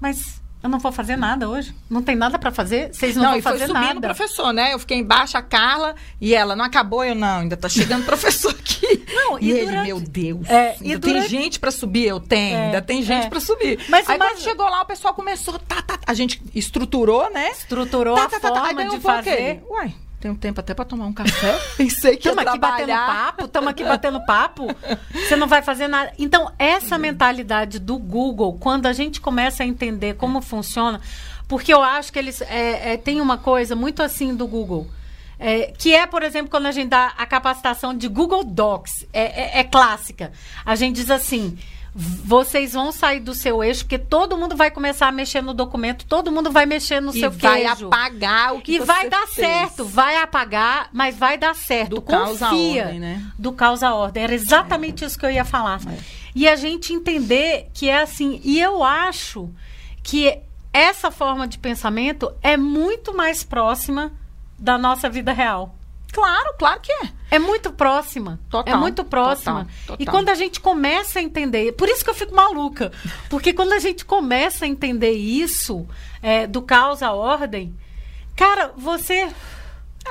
"Mas eu não vou fazer nada hoje. Não tem nada pra fazer. Vocês não, Não, vão e foi fazer subindo o nada." professor, né? Eu fiquei embaixo, a Carla, e ela, não acabou? Eu, não, ainda tá chegando professor aqui. Não, e, e ele, durante- meu Deus, É, ainda e tem durante- gente pra subir? Eu tenho, É, ainda tem gente é. pra subir. Mas- Aí mas- quando chegou lá, o pessoal começou, tá, tá, a gente estruturou, né? Estruturou Tá, a tá, tá, tá. Aí forma de fazer. ele, Uai, tem um tempo até pra tomar um café. Pensei que ia Estamos aqui batendo papo, estamos aqui batendo papo. Você não vai fazer nada. Então, essa mentalidade do Google, quando a gente começa a entender como funciona, porque eu acho que eles é, é, tem uma coisa muito assim do Google. é, que é, por exemplo, quando a gente dá a capacitação de Google Docs, é, é- é clássica. A gente diz assim: vocês vão sair do seu eixo, porque todo mundo vai começar a mexer no documento, todo mundo vai mexer no E seu vai queijo. apagar o que E vai dar fez. certo, vai apagar, mas vai dar certo. Do Confia. ordem, né? Do caos à ordem. Era exatamente isso que eu ia falar. É. E a gente entender que é assim. E eu acho que essa forma de pensamento é muito mais próxima da nossa vida real. Claro, claro que é. É muito próxima. Total, é muito próxima. total, E total. quando a gente começa a entender, por isso que eu fico maluca, porque quando a gente começa a entender isso é, do caos à ordem, cara, você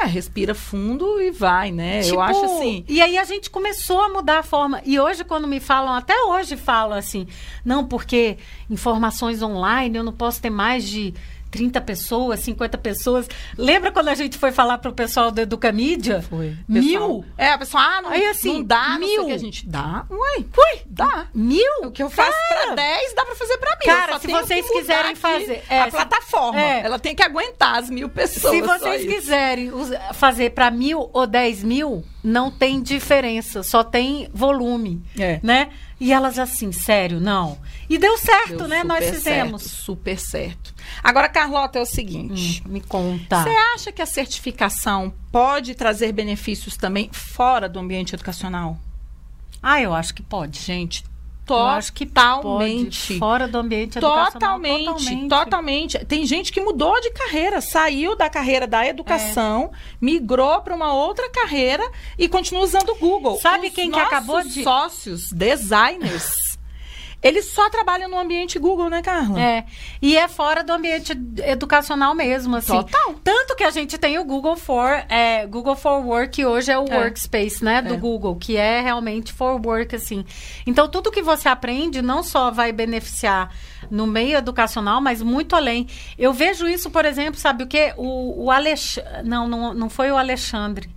É, respira fundo e vai, né? Tipo, Eu acho assim. E aí a gente começou a mudar a forma. E hoje, quando me falam, até hoje falam assim, não, porque informações online eu não posso ter mais de 30 pessoas, 50 pessoas. Lembra quando a gente foi falar pro pessoal do Educamídia? Foi. Mil? É, a pessoa, ah, não, Aí, assim, não dá, não mil. o que a gente dá. Ué, ué, dá. Mil? O que eu faço Cara, pra 10, dá pra fazer pra mil. Cara, se vocês quiserem fazer- é, a se- plataforma, é. ela tem que aguentar as mil pessoas. Se vocês quiserem fazer para mil ou dez mil, não tem diferença, só tem volume, É. né? E elas assim, sério, não. E deu certo, Deu né? Nós fizemos. certo, super certo. Agora, Carlota, é o seguinte. Hum, me conta. Você acha que a certificação pode trazer benefícios também fora do ambiente educacional? Ah, eu acho que pode. Gente, totalmente. fora do ambiente educacional. Totalmente, totalmente, Tem gente que mudou de carreira, saiu da carreira da educação, migrou para uma outra carreira e continua usando o Google. Sabe Os quem que acabou de- sócios, designers, eles só trabalham no ambiente Google, né, Carla? É. E é fora do ambiente ed- educacional mesmo, assim. Total. Tanto que a gente tem o Google for, é, Google for Work, que hoje é o É. workspace, né, do É. Google, que é realmente for work, assim. Então, tudo que você aprende não só vai beneficiar no meio educacional, mas muito além. Eu vejo isso, por exemplo, sabe o quê? O, o Alexandre... Não, não, não foi o Alexandre.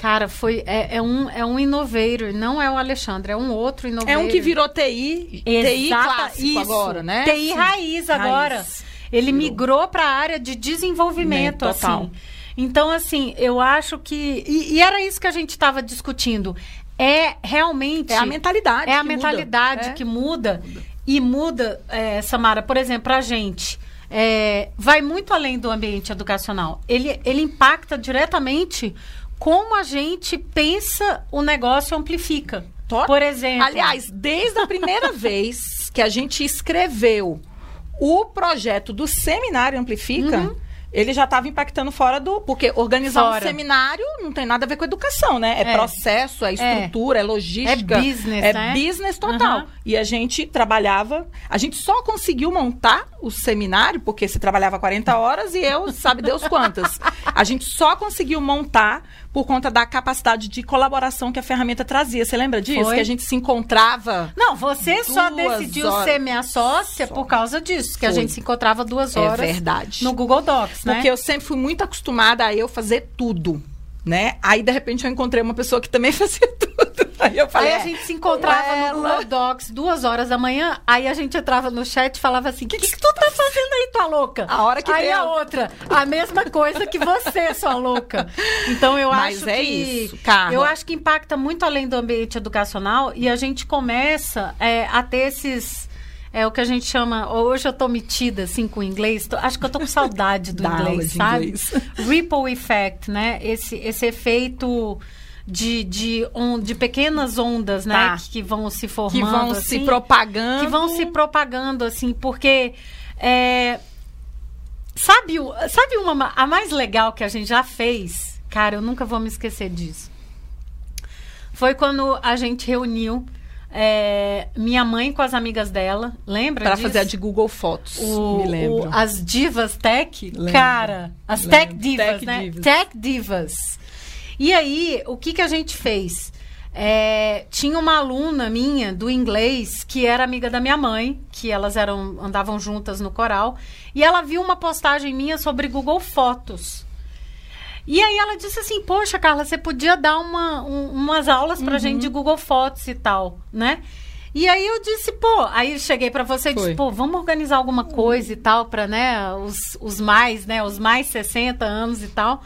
Cara, foi é, é um é um innovator, não é o Alexandre, é um outro innovator. É um que virou TI, TI clássico isso. agora, né? TI Sim. raiz agora. Raiz. Ele Virou. migrou para a área de desenvolvimento, Né, total. assim. Então, assim, eu acho que. E, e era isso que a gente estava discutindo. É realmente. É a mentalidade É a muda. mentalidade É. que muda. E muda, é, Samara, por exemplo, a gente. é, vai muito além do ambiente educacional. Ele, ele impacta diretamente como a gente pensa o negócio amplifica. To- Por exemplo. Aliás, desde a primeira vez que a gente escreveu o projeto do Seminário Amplifica, Uhum. ele já estava impactando fora do. Porque organizar Fora. um seminário não tem nada a ver com educação, né? É, É. processo, é estrutura, é, logística. É business, é né? business total. Aham. E a gente trabalhava. A gente só conseguiu montar o seminário, porque se trabalhava 40 horas e eu, sabe Deus quantas. A gente só conseguiu montar por conta da capacidade de colaboração que a ferramenta trazia. Você lembra disso? Foi. Que a gente se encontrava. Não, você só decidiu horas. ser minha sócia Só. por causa disso, que a Foi. gente se encontrava duas É horas verdade. no Google Docs, né? Porque eu sempre fui muito acostumada a eu fazer tudo, né? Aí, de repente, eu encontrei uma pessoa que também fazia tudo. Aí eu falei, Aí a é, gente se encontrava ela- no Google Docs duas horas da manhã, aí a gente entrava no chat e falava assim, o que, que, tu tá fazendo aí, tua louca? A hora que Aí deu. a outra, a mesma coisa que você, sua louca. Então eu Mas acho é que... isso, Carla. Eu acho que impacta muito além do ambiente educacional e a gente começa é, a ter esses... É o que a gente chama. Hoje eu tô metida assim com o inglês. tô- acho que eu tô com saudade do inglês, sabe? inglês. Ripple effect, né? Esse, esse efeito de, de, on, de pequenas ondas, né? Tá. Que, que vão se formando. que vão assim, se propagando. Que vão se propagando, assim, porque. é, sabe, sabe uma ma- a mais legal que a gente já fez? Cara, eu nunca vou me esquecer disso. Foi quando a gente reuniu é, minha mãe com as amigas dela. Lembra disso? fazer a de Google Fotos. o, me lembro. o- as divas tech, Lembro. cara, as tech divas, Tech né? divas. Tech divas. E aí, o que que a gente fez? É, tinha uma aluna minha do inglês que era amiga da minha mãe, que elas eram andavam juntas no coral, e ela viu uma postagem minha sobre Google Fotos. E aí ela disse assim, poxa, Carla, você podia dar uma, um- umas aulas pra gente de Uhum. Google Fotos e tal, né? E aí eu disse, pô, aí cheguei pra você e disse, pô, vamos organizar alguma coisa e tal pra, né, os, os mais, né, os mais 60 anos e tal.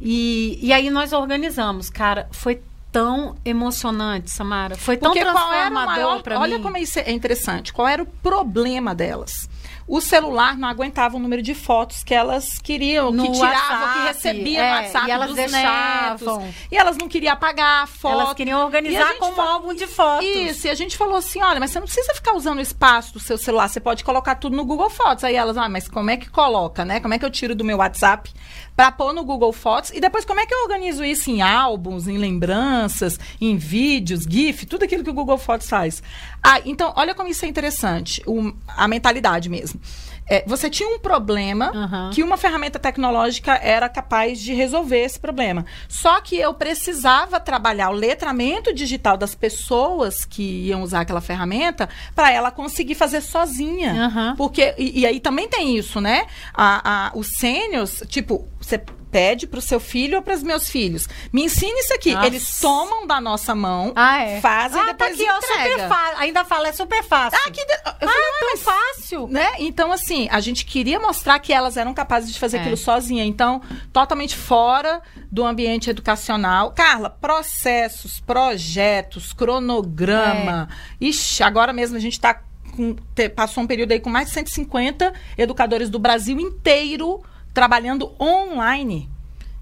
E, e aí nós organizamos, cara, foi tão emocionante, Samara, foi tão Porque transformador maior. pra Olha mim. como isso é interessante. Qual era o problema delas? O celular não aguentava o número de fotos que elas queriam, No que tiravam, WhatsApp, que recebiam é, no WhatsApp e elas dos deixavam. netos. E elas não queriam apagar a foto. Elas queriam organizar como álbum de fotos. Isso, e a gente falou assim: olha, mas você não precisa ficar usando o espaço do seu celular, você pode colocar tudo no Google Fotos. Aí elas, ah, mas como é que coloca, né? Como é que eu tiro do meu WhatsApp pra pôr no Google Fotos? E depois, como é que eu organizo isso em álbuns, em lembranças, em vídeos, GIF, tudo aquilo que o Google Fotos faz. Ah, então, olha como isso é interessante, o- a mentalidade mesmo. É, você tinha um problema Aham. que uma ferramenta tecnológica era capaz de resolver esse problema. Só que eu precisava trabalhar o letramento digital das pessoas que iam usar aquela ferramenta para ela conseguir fazer sozinha. Aham. Porque, e, e aí também tem isso, né? A, a- os sênios, tipo, você pede pro seu filho ou para os meus filhos. Me ensine isso aqui. Nossa. Eles tomam da nossa mão, Ah, é. fazem ah, e depois tá aqui, ó, entrega. fácil. Ainda fala, é super fácil. Ah, que de... Ah, falei, é tão fácil. né? Então, assim, a gente queria mostrar que elas eram capazes de fazer É. aquilo sozinha. Então, totalmente fora do ambiente educacional. Carla, processos, projetos, cronograma. É. Ixi, agora mesmo a gente está passou um período aí com mais de 150 educadores do Brasil inteiro trabalhando online.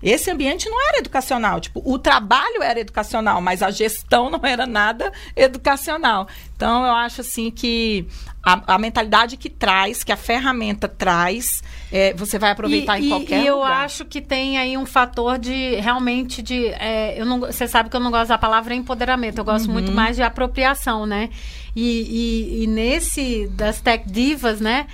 Esse ambiente não era educacional. Tipo, o trabalho era educacional, mas a gestão não era nada educacional. Então, eu acho assim que a, a mentalidade que traz, que a ferramenta traz, é, você vai aproveitar e, em qualquer e eu lugar. acho que tem aí um fator de realmente de é, eu não você sabe que eu não gosto da palavra empoderamento eu gosto Uhum. muito mais de apropriação né e, e, e nesse das tech divas né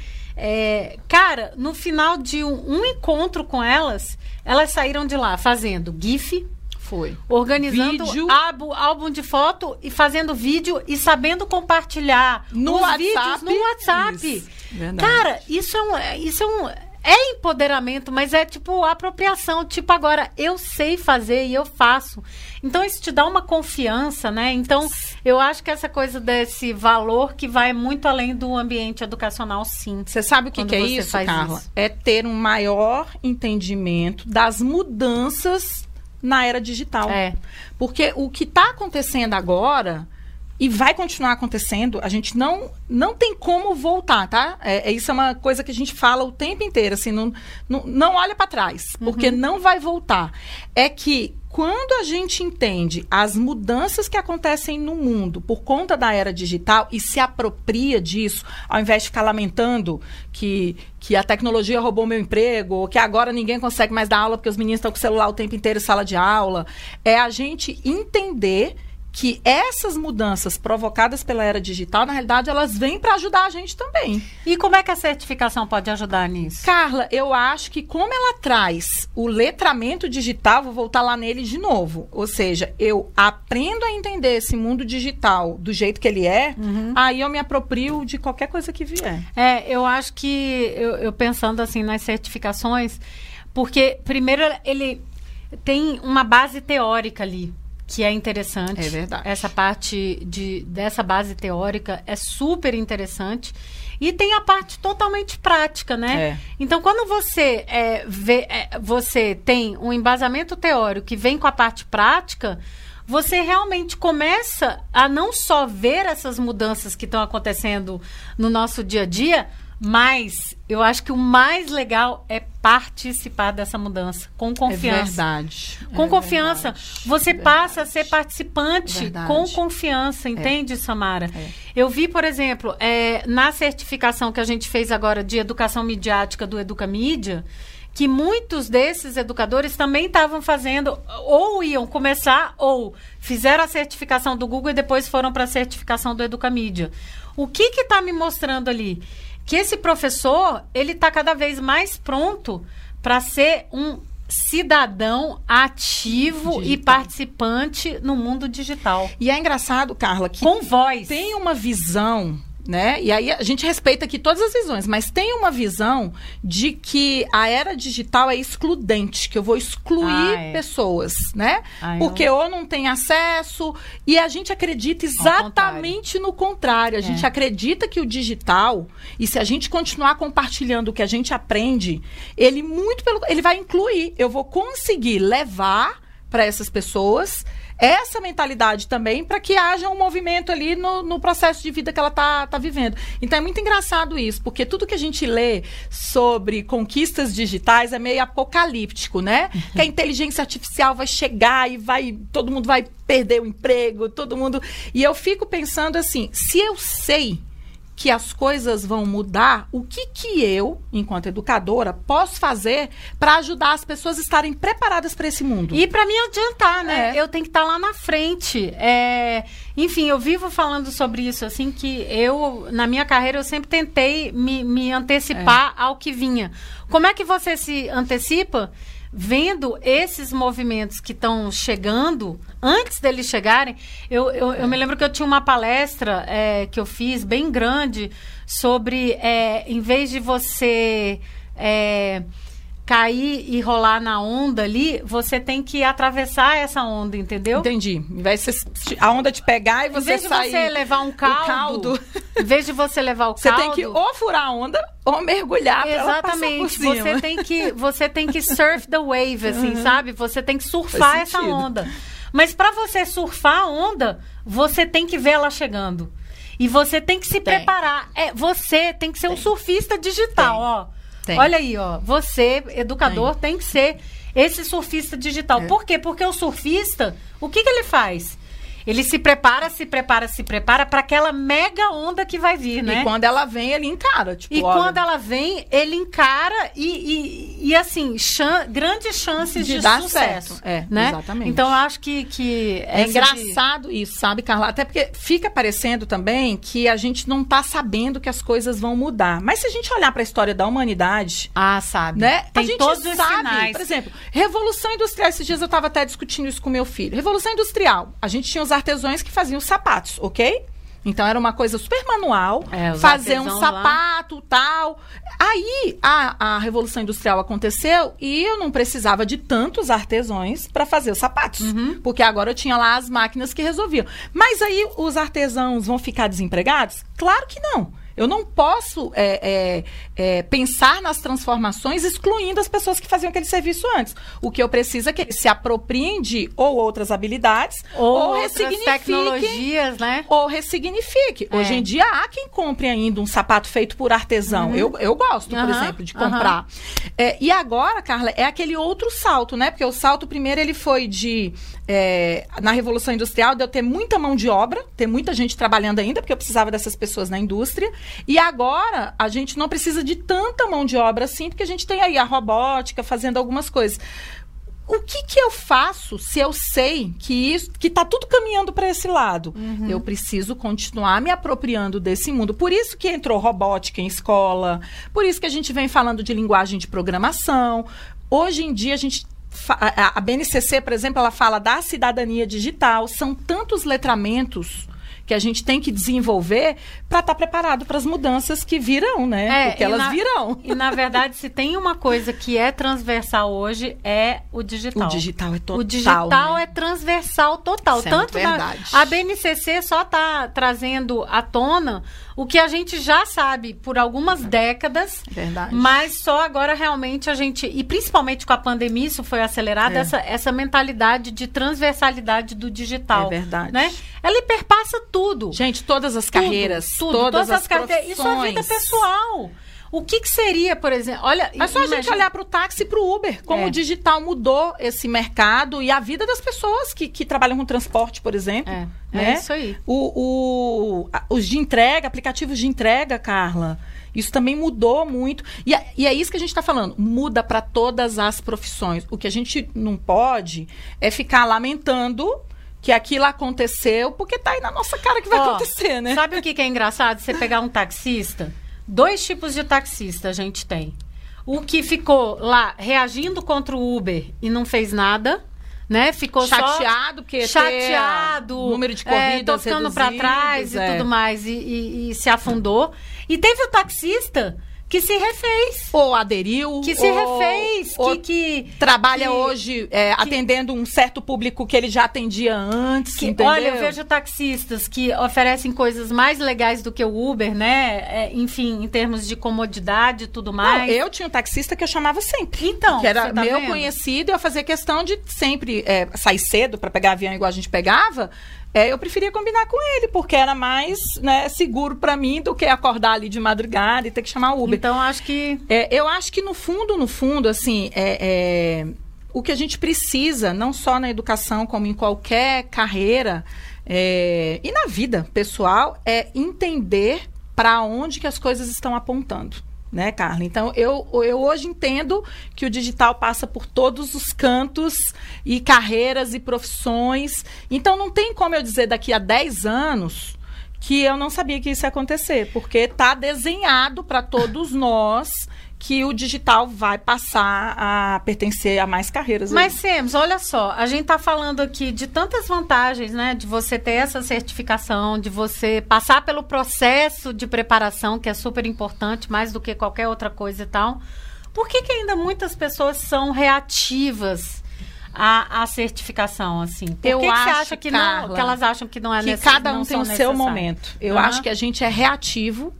é, cara no final de um, um encontro com elas elas saíram de lá fazendo gif Foi. organizando Vídeo. álbum, álbum de foto e fazendo vídeo e sabendo compartilhar No os WhatsApp. vídeos no WhatsApp. Isso. Cara, isso é um, isso é um é empoderamento, mas é tipo apropriação. Tipo, agora eu sei fazer e eu faço. Então, isso te dá uma confiança, né? Então, eu acho que essa coisa desse valor que vai muito além do ambiente educacional, sim. Você sabe o que, que é isso, Carla? isso. É ter um maior entendimento das mudanças na era digital. É. Porque o que está acontecendo agora e vai continuar acontecendo. A gente não, não tem como voltar, tá? É, é isso é uma coisa que a gente fala o tempo inteiro, assim, não, não, não olha para trás, porque uhum. não vai voltar. É que quando a gente entende as mudanças que acontecem no mundo por conta da era digital e se apropria disso, ao invés de ficar lamentando que, que a tecnologia roubou meu emprego, ou que agora ninguém consegue mais dar aula porque os meninos estão com o celular o tempo inteiro em sala de aula, é a gente entender que essas mudanças provocadas pela era digital, na realidade, elas vêm para ajudar a gente também. E como é que a certificação pode ajudar nisso? Carla, eu acho que como ela traz o letramento digital, vou voltar lá nele de novo. Ou seja, eu aprendo a entender esse mundo digital do jeito que ele é, uhum. aí eu me aproprio de qualquer coisa que vier. É, eu acho que, eu, eu pensando assim nas certificações, porque primeiro ele tem uma base teórica ali que é interessante. É verdade. Essa parte de, dessa base teórica é super interessante. E tem a parte totalmente prática, né? É. Então, quando você, é, vê, é, você tem um embasamento teórico que vem com a parte prática, você realmente começa a não só ver essas mudanças que estão acontecendo no nosso dia a dia, mas eu acho que o mais legal é participar dessa mudança com confiança. É verdade. Com é confiança. Verdade, você verdade. passa a ser participante verdade. com confiança, entende, é. Samara? É. Eu vi, por exemplo, é, na certificação que a gente fez agora de educação midiática do Educa Mídia, que muitos desses educadores também estavam fazendo, ou iam começar, ou fizeram a certificação do Google e depois foram para a certificação do Educamídia. O que está me mostrando ali? Que esse professor ele está cada vez mais pronto para ser um cidadão ativo digital. e participante no mundo digital. E é engraçado, Carla, que com voz tem uma visão né? E aí a gente respeita aqui todas as visões, mas tem uma visão de que a era digital é excludente, que eu vou excluir ah, é. pessoas, né? Ah, Porque eu... ou não tem acesso e a gente acredita exatamente contrário. no contrário. A é. gente acredita que o digital e se a gente continuar compartilhando o que a gente aprende, ele muito pelo ele vai incluir. Eu vou conseguir levar para essas pessoas essa mentalidade também para que haja um movimento ali no, no processo de vida que ela está tá vivendo. Então é muito engraçado isso, porque tudo que a gente lê sobre conquistas digitais é meio apocalíptico, né? Uhum. Que a inteligência artificial vai chegar e vai todo mundo vai perder o emprego, todo mundo. E eu fico pensando assim, se eu sei que as coisas vão mudar, o que que eu, enquanto educadora, posso fazer para ajudar as pessoas a estarem preparadas para esse mundo? E para me adiantar, né? É. Eu tenho que estar tá lá na frente. É... Enfim, eu vivo falando sobre isso, assim, que eu, na minha carreira, eu sempre tentei me, me antecipar é. ao que vinha. Como é que você se antecipa? Vendo esses movimentos que estão chegando, antes deles chegarem, eu, eu, eu, me lembro que eu tinha uma palestra é, que eu fiz bem grande sobre, é, em vez de você. É, cair e rolar na onda ali, você tem que atravessar essa onda, entendeu? Entendi. De você, a onda te pegar e você sair... Em vez de você levar um caldo, caldo, em vez de você levar o caldo... Você tem que ou furar a onda ou mergulhar Exatamente. Você tem que você tem que surf the wave, assim, uhum. sabe? Você tem que surfar essa onda. Mas para você surfar a onda, você tem que ver ela chegando. E você tem que se tem. preparar. É, você tem que ser tem. um surfista digital, tem. ó. Tem. Olha aí, ó. Você, educador, tem, tem que ser esse surfista digital. É. Por quê? Porque o surfista, o que, que ele faz? Ele se prepara, se prepara, se prepara para aquela mega onda que vai vir, né? E quando ela vem, ele encara. Tipo, e olha... quando ela vem, ele encara e, e, e assim, chan grandes chances de, de dar sucesso. Certo. É, né? exatamente. Então, eu acho que... que é engraçado de... isso, sabe, Carla? Até porque fica parecendo também que a gente não está sabendo que as coisas vão mudar. Mas se a gente olhar para a história da humanidade... Ah, sabe. Né? Tem a gente todos sabe, sinais. por exemplo, Revolução Industrial. Esses dias eu estava até discutindo isso com meu filho. Revolução Industrial. A gente tinha os artesãos que faziam sapatos, ok? Então era uma coisa super manual, é, fazer um sapato, lá. tal. Aí a, a Revolução Industrial aconteceu e eu não precisava de tantos artesãos para fazer os sapatos, uhum. porque agora eu tinha lá as máquinas que resolviam. Mas aí os artesãos vão ficar desempregados? Claro que não. Eu não posso é, é, é, pensar nas transformações excluindo as pessoas que faziam aquele serviço antes. O que eu preciso é que ele se apropriem de ou outras habilidades Ou, ou, outras ressignifique. tecnologias, né? Ou ressignifique. É. Hoje em dia há quem compre ainda um sapato feito por artesão. Eu, eu gosto, por Uhum. Aham, exemplo, de comprar. É, e agora, Carla, é aquele outro salto, né? Porque o salto primeiro ele foi de. é, na Revolução Industrial, de eu ter muita mão de obra, ter muita gente trabalhando ainda, porque eu precisava dessas pessoas na indústria. E agora a gente não precisa de tanta mão de obra assim, porque a gente tem aí a robótica fazendo algumas coisas. O que, que eu faço se eu sei que isso que está tudo caminhando para esse lado? Eu preciso continuar me apropriando desse mundo. Por isso que entrou robótica em escola, por isso que a gente vem falando de linguagem de programação. Hoje em dia a gente a BNCC, por exemplo, ela fala da cidadania digital. São tantos letramentos que a gente tem que desenvolver para estar preparado para as mudanças que virão, né? Porque É, e elas na- virão. E na verdade, se tem uma coisa que é transversal hoje, é o digital. O digital é total. O digital né? é transversal total. Isso é Tanto muito na- verdade. a BNCC só está trazendo à tona o que a gente já sabe por algumas décadas. Verdade. Mas só agora realmente a gente, e principalmente com a pandemia, isso foi acelerado, É. essa, essa mentalidade de transversalidade do digital. É verdade. Né? Ela perpassa tudo. Gente, todas as Tudo, carreiras, tudo, todas, as, carreiras. E sua vida pessoal. O que, que seria, por exemplo? Olha, É só a gente imagina- olhar para o táxi e para o Uber, como É. o digital mudou esse mercado e a vida das pessoas que, que trabalham com transporte, por exemplo. É, né? é isso aí. O, o- a- os de entrega, aplicativos de entrega, Carla. Isso também mudou muito. E, é- e é isso que a gente está falando. Muda para todas as profissões. O que a gente não pode é ficar lamentando que aquilo aconteceu, porque tá aí na nossa cara que vai Ó, acontecer, né? Sabe o que, que é engraçado? Você pegar um taxista, dois tipos de taxista a gente tem. O que ficou lá reagindo contra o Uber e não fez nada, né? Ficou chateado porque chateado, número de é, corridas tô ficando para trás é. e tudo mais e, e- e se afundou. E teve o taxista que se refez, ou aderiu, que se ou- refez, ou que, que trabalha que- hoje é, atendendo um certo público que ele já atendia antes, Que, entendeu? olha, eu vejo taxistas que oferecem coisas mais legais do que o Uber, né? É, enfim, em termos de comodidade e tudo Não, mais. eu tinha um taxista que eu chamava sempre. Então, que era tá meu vendo? conhecido e eu fazia questão de sempre é, sair cedo para pegar avião igual a gente pegava. É, eu preferia combinar com ele, porque era mais né, seguro para mim do que acordar ali de madrugada e ter que chamar o Uber. Então, acho que. É, eu acho que no fundo, no fundo, assim, é, é, o que a gente precisa, não só na educação, como em qualquer carreira é, e na vida pessoal, é entender para onde que as coisas estão apontando. Né, Carla? Então, eu, eu hoje entendo que o digital passa por todos os cantos e carreiras e profissões. Então, não tem como eu dizer daqui a 10 anos que eu não sabia que isso ia acontecer, porque está desenhado para todos nós que o digital vai passar a pertencer a mais carreiras. Mas, Sems, olha só, a gente tá falando aqui de tantas vantagens, né? De você ter essa certificação, de você passar pelo processo de preparação, que é super importante, mais do que qualquer outra coisa e tal. Por que, que ainda muitas pessoas são reativas à, certificação, assim? Por Eu que, que você acha que não, Carla, que elas acham que não é que necess- cada não um tem o seu momento. Eu Aham. acho que a gente é reativo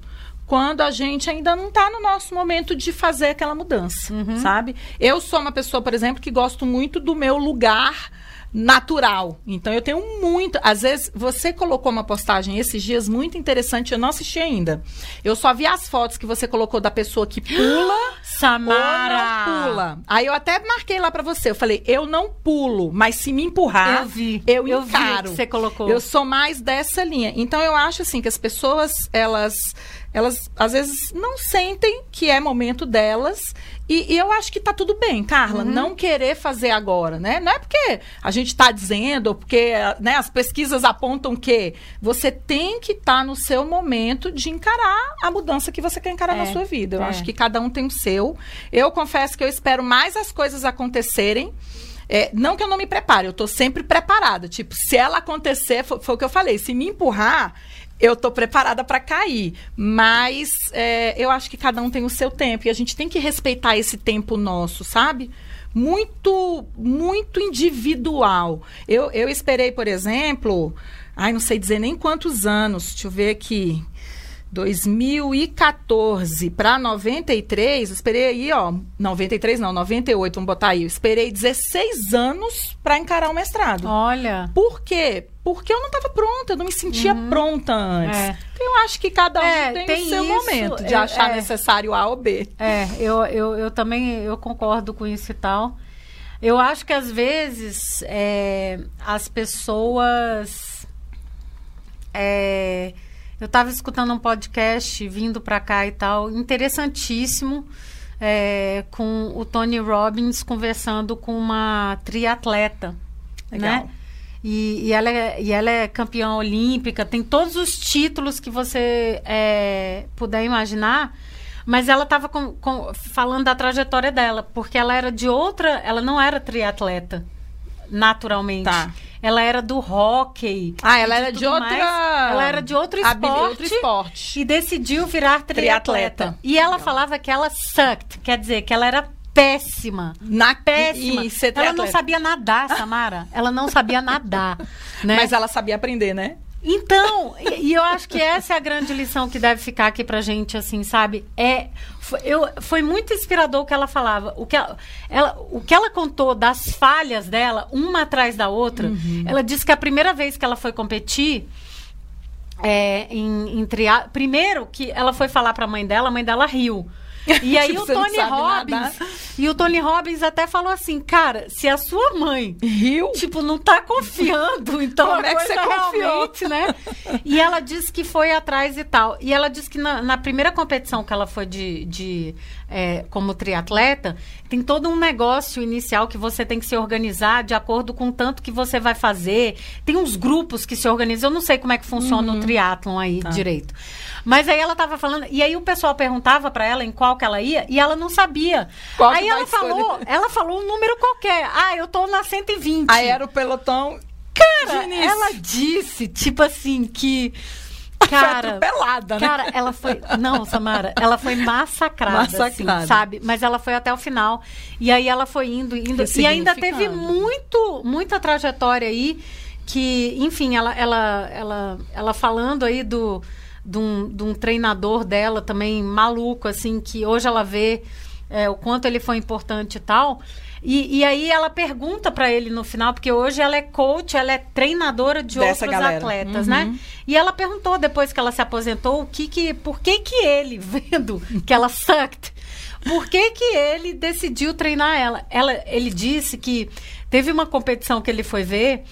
quando a gente ainda não está no nosso momento de fazer aquela mudança, Uhum. sabe? Eu sou uma pessoa, por exemplo, que gosto muito do meu lugar natural. Então eu tenho muito, às vezes você colocou uma postagem esses dias muito interessante, eu não assisti ainda. Eu só vi as fotos que você colocou da pessoa que pula Samara! ou não pula. Aí eu até marquei lá pra você. Eu falei, eu não pulo, mas se me empurrar, Eu vi. eu Eu vi encaro. que você colocou. Eu sou mais dessa linha. Então eu acho assim que as pessoas, elas elas às vezes não sentem que é momento delas e, e eu acho que tá tudo bem, Carla, Uhum. não querer fazer agora, né? Não é porque a gente tá dizendo, ou porque né, as pesquisas apontam que você tem que estar no seu momento de encarar a mudança que você quer encarar É, na sua vida. Eu é. acho que cada um tem o seu. Eu confesso que eu espero mais as coisas acontecerem. É, não que eu não me prepare, eu tô sempre preparada. Tipo, se ela acontecer, foi, foi o que eu falei, se me empurrar, eu tô preparada para cair. Mas é, eu acho que cada um tem o seu tempo e a gente tem que respeitar esse tempo nosso, sabe? Muito, muito individual. Eu, eu esperei, por exemplo, ai, não sei dizer nem quantos anos, deixa eu ver aqui. 2014 para 93, eu esperei aí, ó, 93 não, 98, vamos botar aí. Eu esperei 16 anos para encarar o mestrado. Olha. Por quê? Porque eu não estava pronta, eu não me sentia uhum. pronta antes. É. Então, eu acho que cada um é, tem, tem, o seu isso, momento de é, achar é. necessário A ou B. É, eu, eu, eu também eu concordo com isso e tal. Eu acho que às vezes é, as pessoas é, eu estava escutando um podcast vindo para cá e tal, interessantíssimo, é, com o Tony Robbins conversando com uma triatleta, Legal. né? E, e, ela é, e ela é campeã olímpica, tem todos os títulos que você é, puder imaginar. Mas ela estava falando da trajetória dela, porque ela era de outra, ela não era triatleta, naturalmente. Tá. Ela era do hockey. Ah, ela era de outra. Mais. Ela era de outro esporte, outro esporte. E decidiu virar triatleta. triatleta. E ela Legal. falava que ela sucked, quer dizer, que ela era péssima. Na péssima. E, e ela não sabia nadar, Samara. ela não sabia nadar. Né? Mas ela sabia aprender, né? Então, e, eu acho que essa é a grande lição que deve ficar aqui pra gente, assim, sabe? É, foi, eu, foi muito inspirador o que ela falava. O que ela, ela, o que ela contou das falhas dela, uma atrás da outra. Uhum. Ela disse que a primeira vez que ela foi competir, é, em, em tria... primeiro que ela foi falar pra mãe dela, a mãe dela riu. E aí tipo, o Tony Robbins. E o Tony Robbins até falou assim, cara, se a sua mãe riu, tipo, não tá confiando, então Como é que você realmente, né? E ela disse que foi atrás e tal. E ela disse que na, na primeira competição que ela foi de, de é, como triatleta, tem todo um negócio inicial que você tem que se organizar de acordo com o tanto que você vai fazer. Tem uns grupos que se organizam. Eu não sei como é que funciona uhum. o triatlon aí tá. direito. Mas aí ela tava falando, e aí o pessoal perguntava para ela em qual que ela ia, e ela não sabia. Qual aí ela falou, ela falou um número qualquer. Ah, eu tô na 120. Aí era o pelotão. Cara, ela disse, tipo assim, que Cara, foi atropelada, né? Cara, ela foi. Não, Samara, ela foi massacrada, massacrada. Assim, sabe? Mas ela foi até o final. E aí ela foi indo, indo. E ainda teve muito, muita trajetória aí. Que, enfim, ela, ela, ela, ela falando aí do de um, de um treinador dela também maluco, assim, que hoje ela vê é, o quanto ele foi importante e tal. E, e aí ela pergunta para ele no final, porque hoje ela é coach, ela é treinadora de Dessa outros galera. atletas, né? uhum. né? E ela perguntou depois que ela se aposentou o que que, por que que ele, vendo que ela sucked, por que que ele decidiu treinar ela? ela? Ele disse que teve uma competição que ele foi ver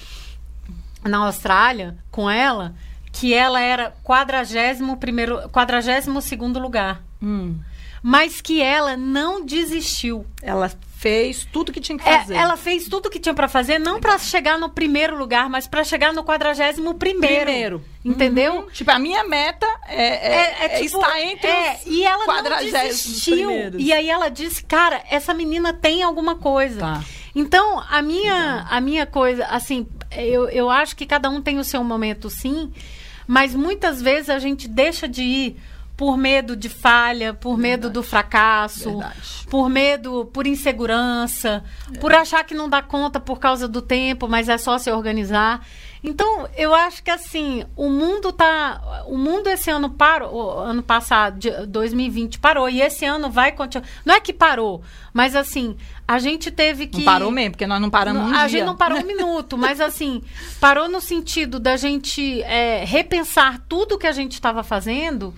na Austrália com ela que ela era 41 primeiro, 42 segundo lugar. Hum. Mas que ela não desistiu. Ela fez tudo que tinha que fazer. É, ela fez tudo que tinha para fazer, não para chegar no primeiro lugar, mas para chegar no 41 primeiro. Primeiro. Entendeu? Uhum. Tipo, a minha meta é, é, é, é tipo, estar entre é, os E ela não desistiu. E aí ela disse, cara, essa menina tem alguma coisa. Tá. Então, a minha, a minha coisa, assim, eu, eu acho que cada um tem o seu momento, sim. Mas muitas vezes a gente deixa de ir por medo de falha, por Verdade. medo do fracasso, Verdade. por medo, por insegurança, é. por achar que não dá conta por causa do tempo, mas é só se organizar. Então, eu acho que assim, o mundo tá. O mundo esse ano parou, ano passado, 2020, parou. E esse ano vai continuar. Não é que parou, mas assim, a gente teve que. Não parou mesmo, porque nós não paramos um A dia. gente não parou um minuto, mas assim, parou no sentido da gente é, repensar tudo que a gente estava fazendo,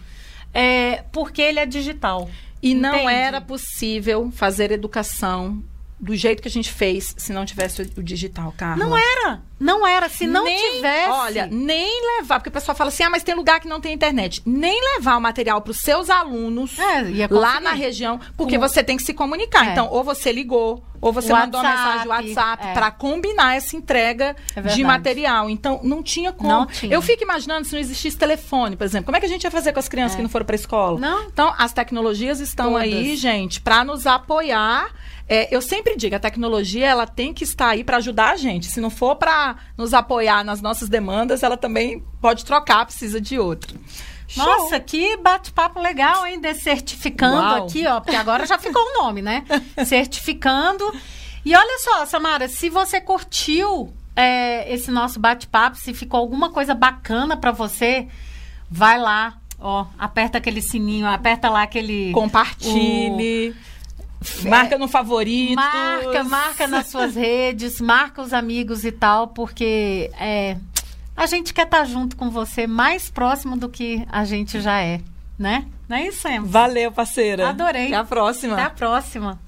é, porque ele é digital. E não Entende? era possível fazer educação do jeito que a gente fez se não tivesse o digital, Carla. Não era. Não era. Se não nem, tivesse. Olha, nem levar, porque o pessoal fala assim: ah, mas tem lugar que não tem internet. Nem levar o material para os seus alunos é, lá na região, porque você tem que se comunicar. É. Então, ou você ligou, ou você WhatsApp, mandou uma mensagem WhatsApp é. para combinar essa entrega é de material. Então, não tinha como. Não tinha. Eu fico imaginando se não existisse telefone, por exemplo. Como é que a gente ia fazer com as crianças é. que não foram para a escola? Não. Então, as tecnologias estão Todas. aí, gente, para nos apoiar é, eu sempre digo, a tecnologia ela tem que estar aí para ajudar a gente. Se não for para nos apoiar nas nossas demandas, ela também pode trocar, precisa de outro. Nossa, que bate-papo legal, hein? De certificando Uau. aqui, ó, porque agora já ficou o nome, né? certificando. E olha só, Samara, se você curtiu é, esse nosso bate-papo, se ficou alguma coisa bacana para você, vai lá, Ó, aperta aquele sininho, aperta lá aquele. Compartilhe. O... Marca no favorito. Marca, marca nas suas redes, marca os amigos e tal, porque é, a gente quer estar junto com você mais próximo do que a gente já é, né? Não é isso, Em? Valeu, parceira. Adorei. Até a próxima. Até a próxima.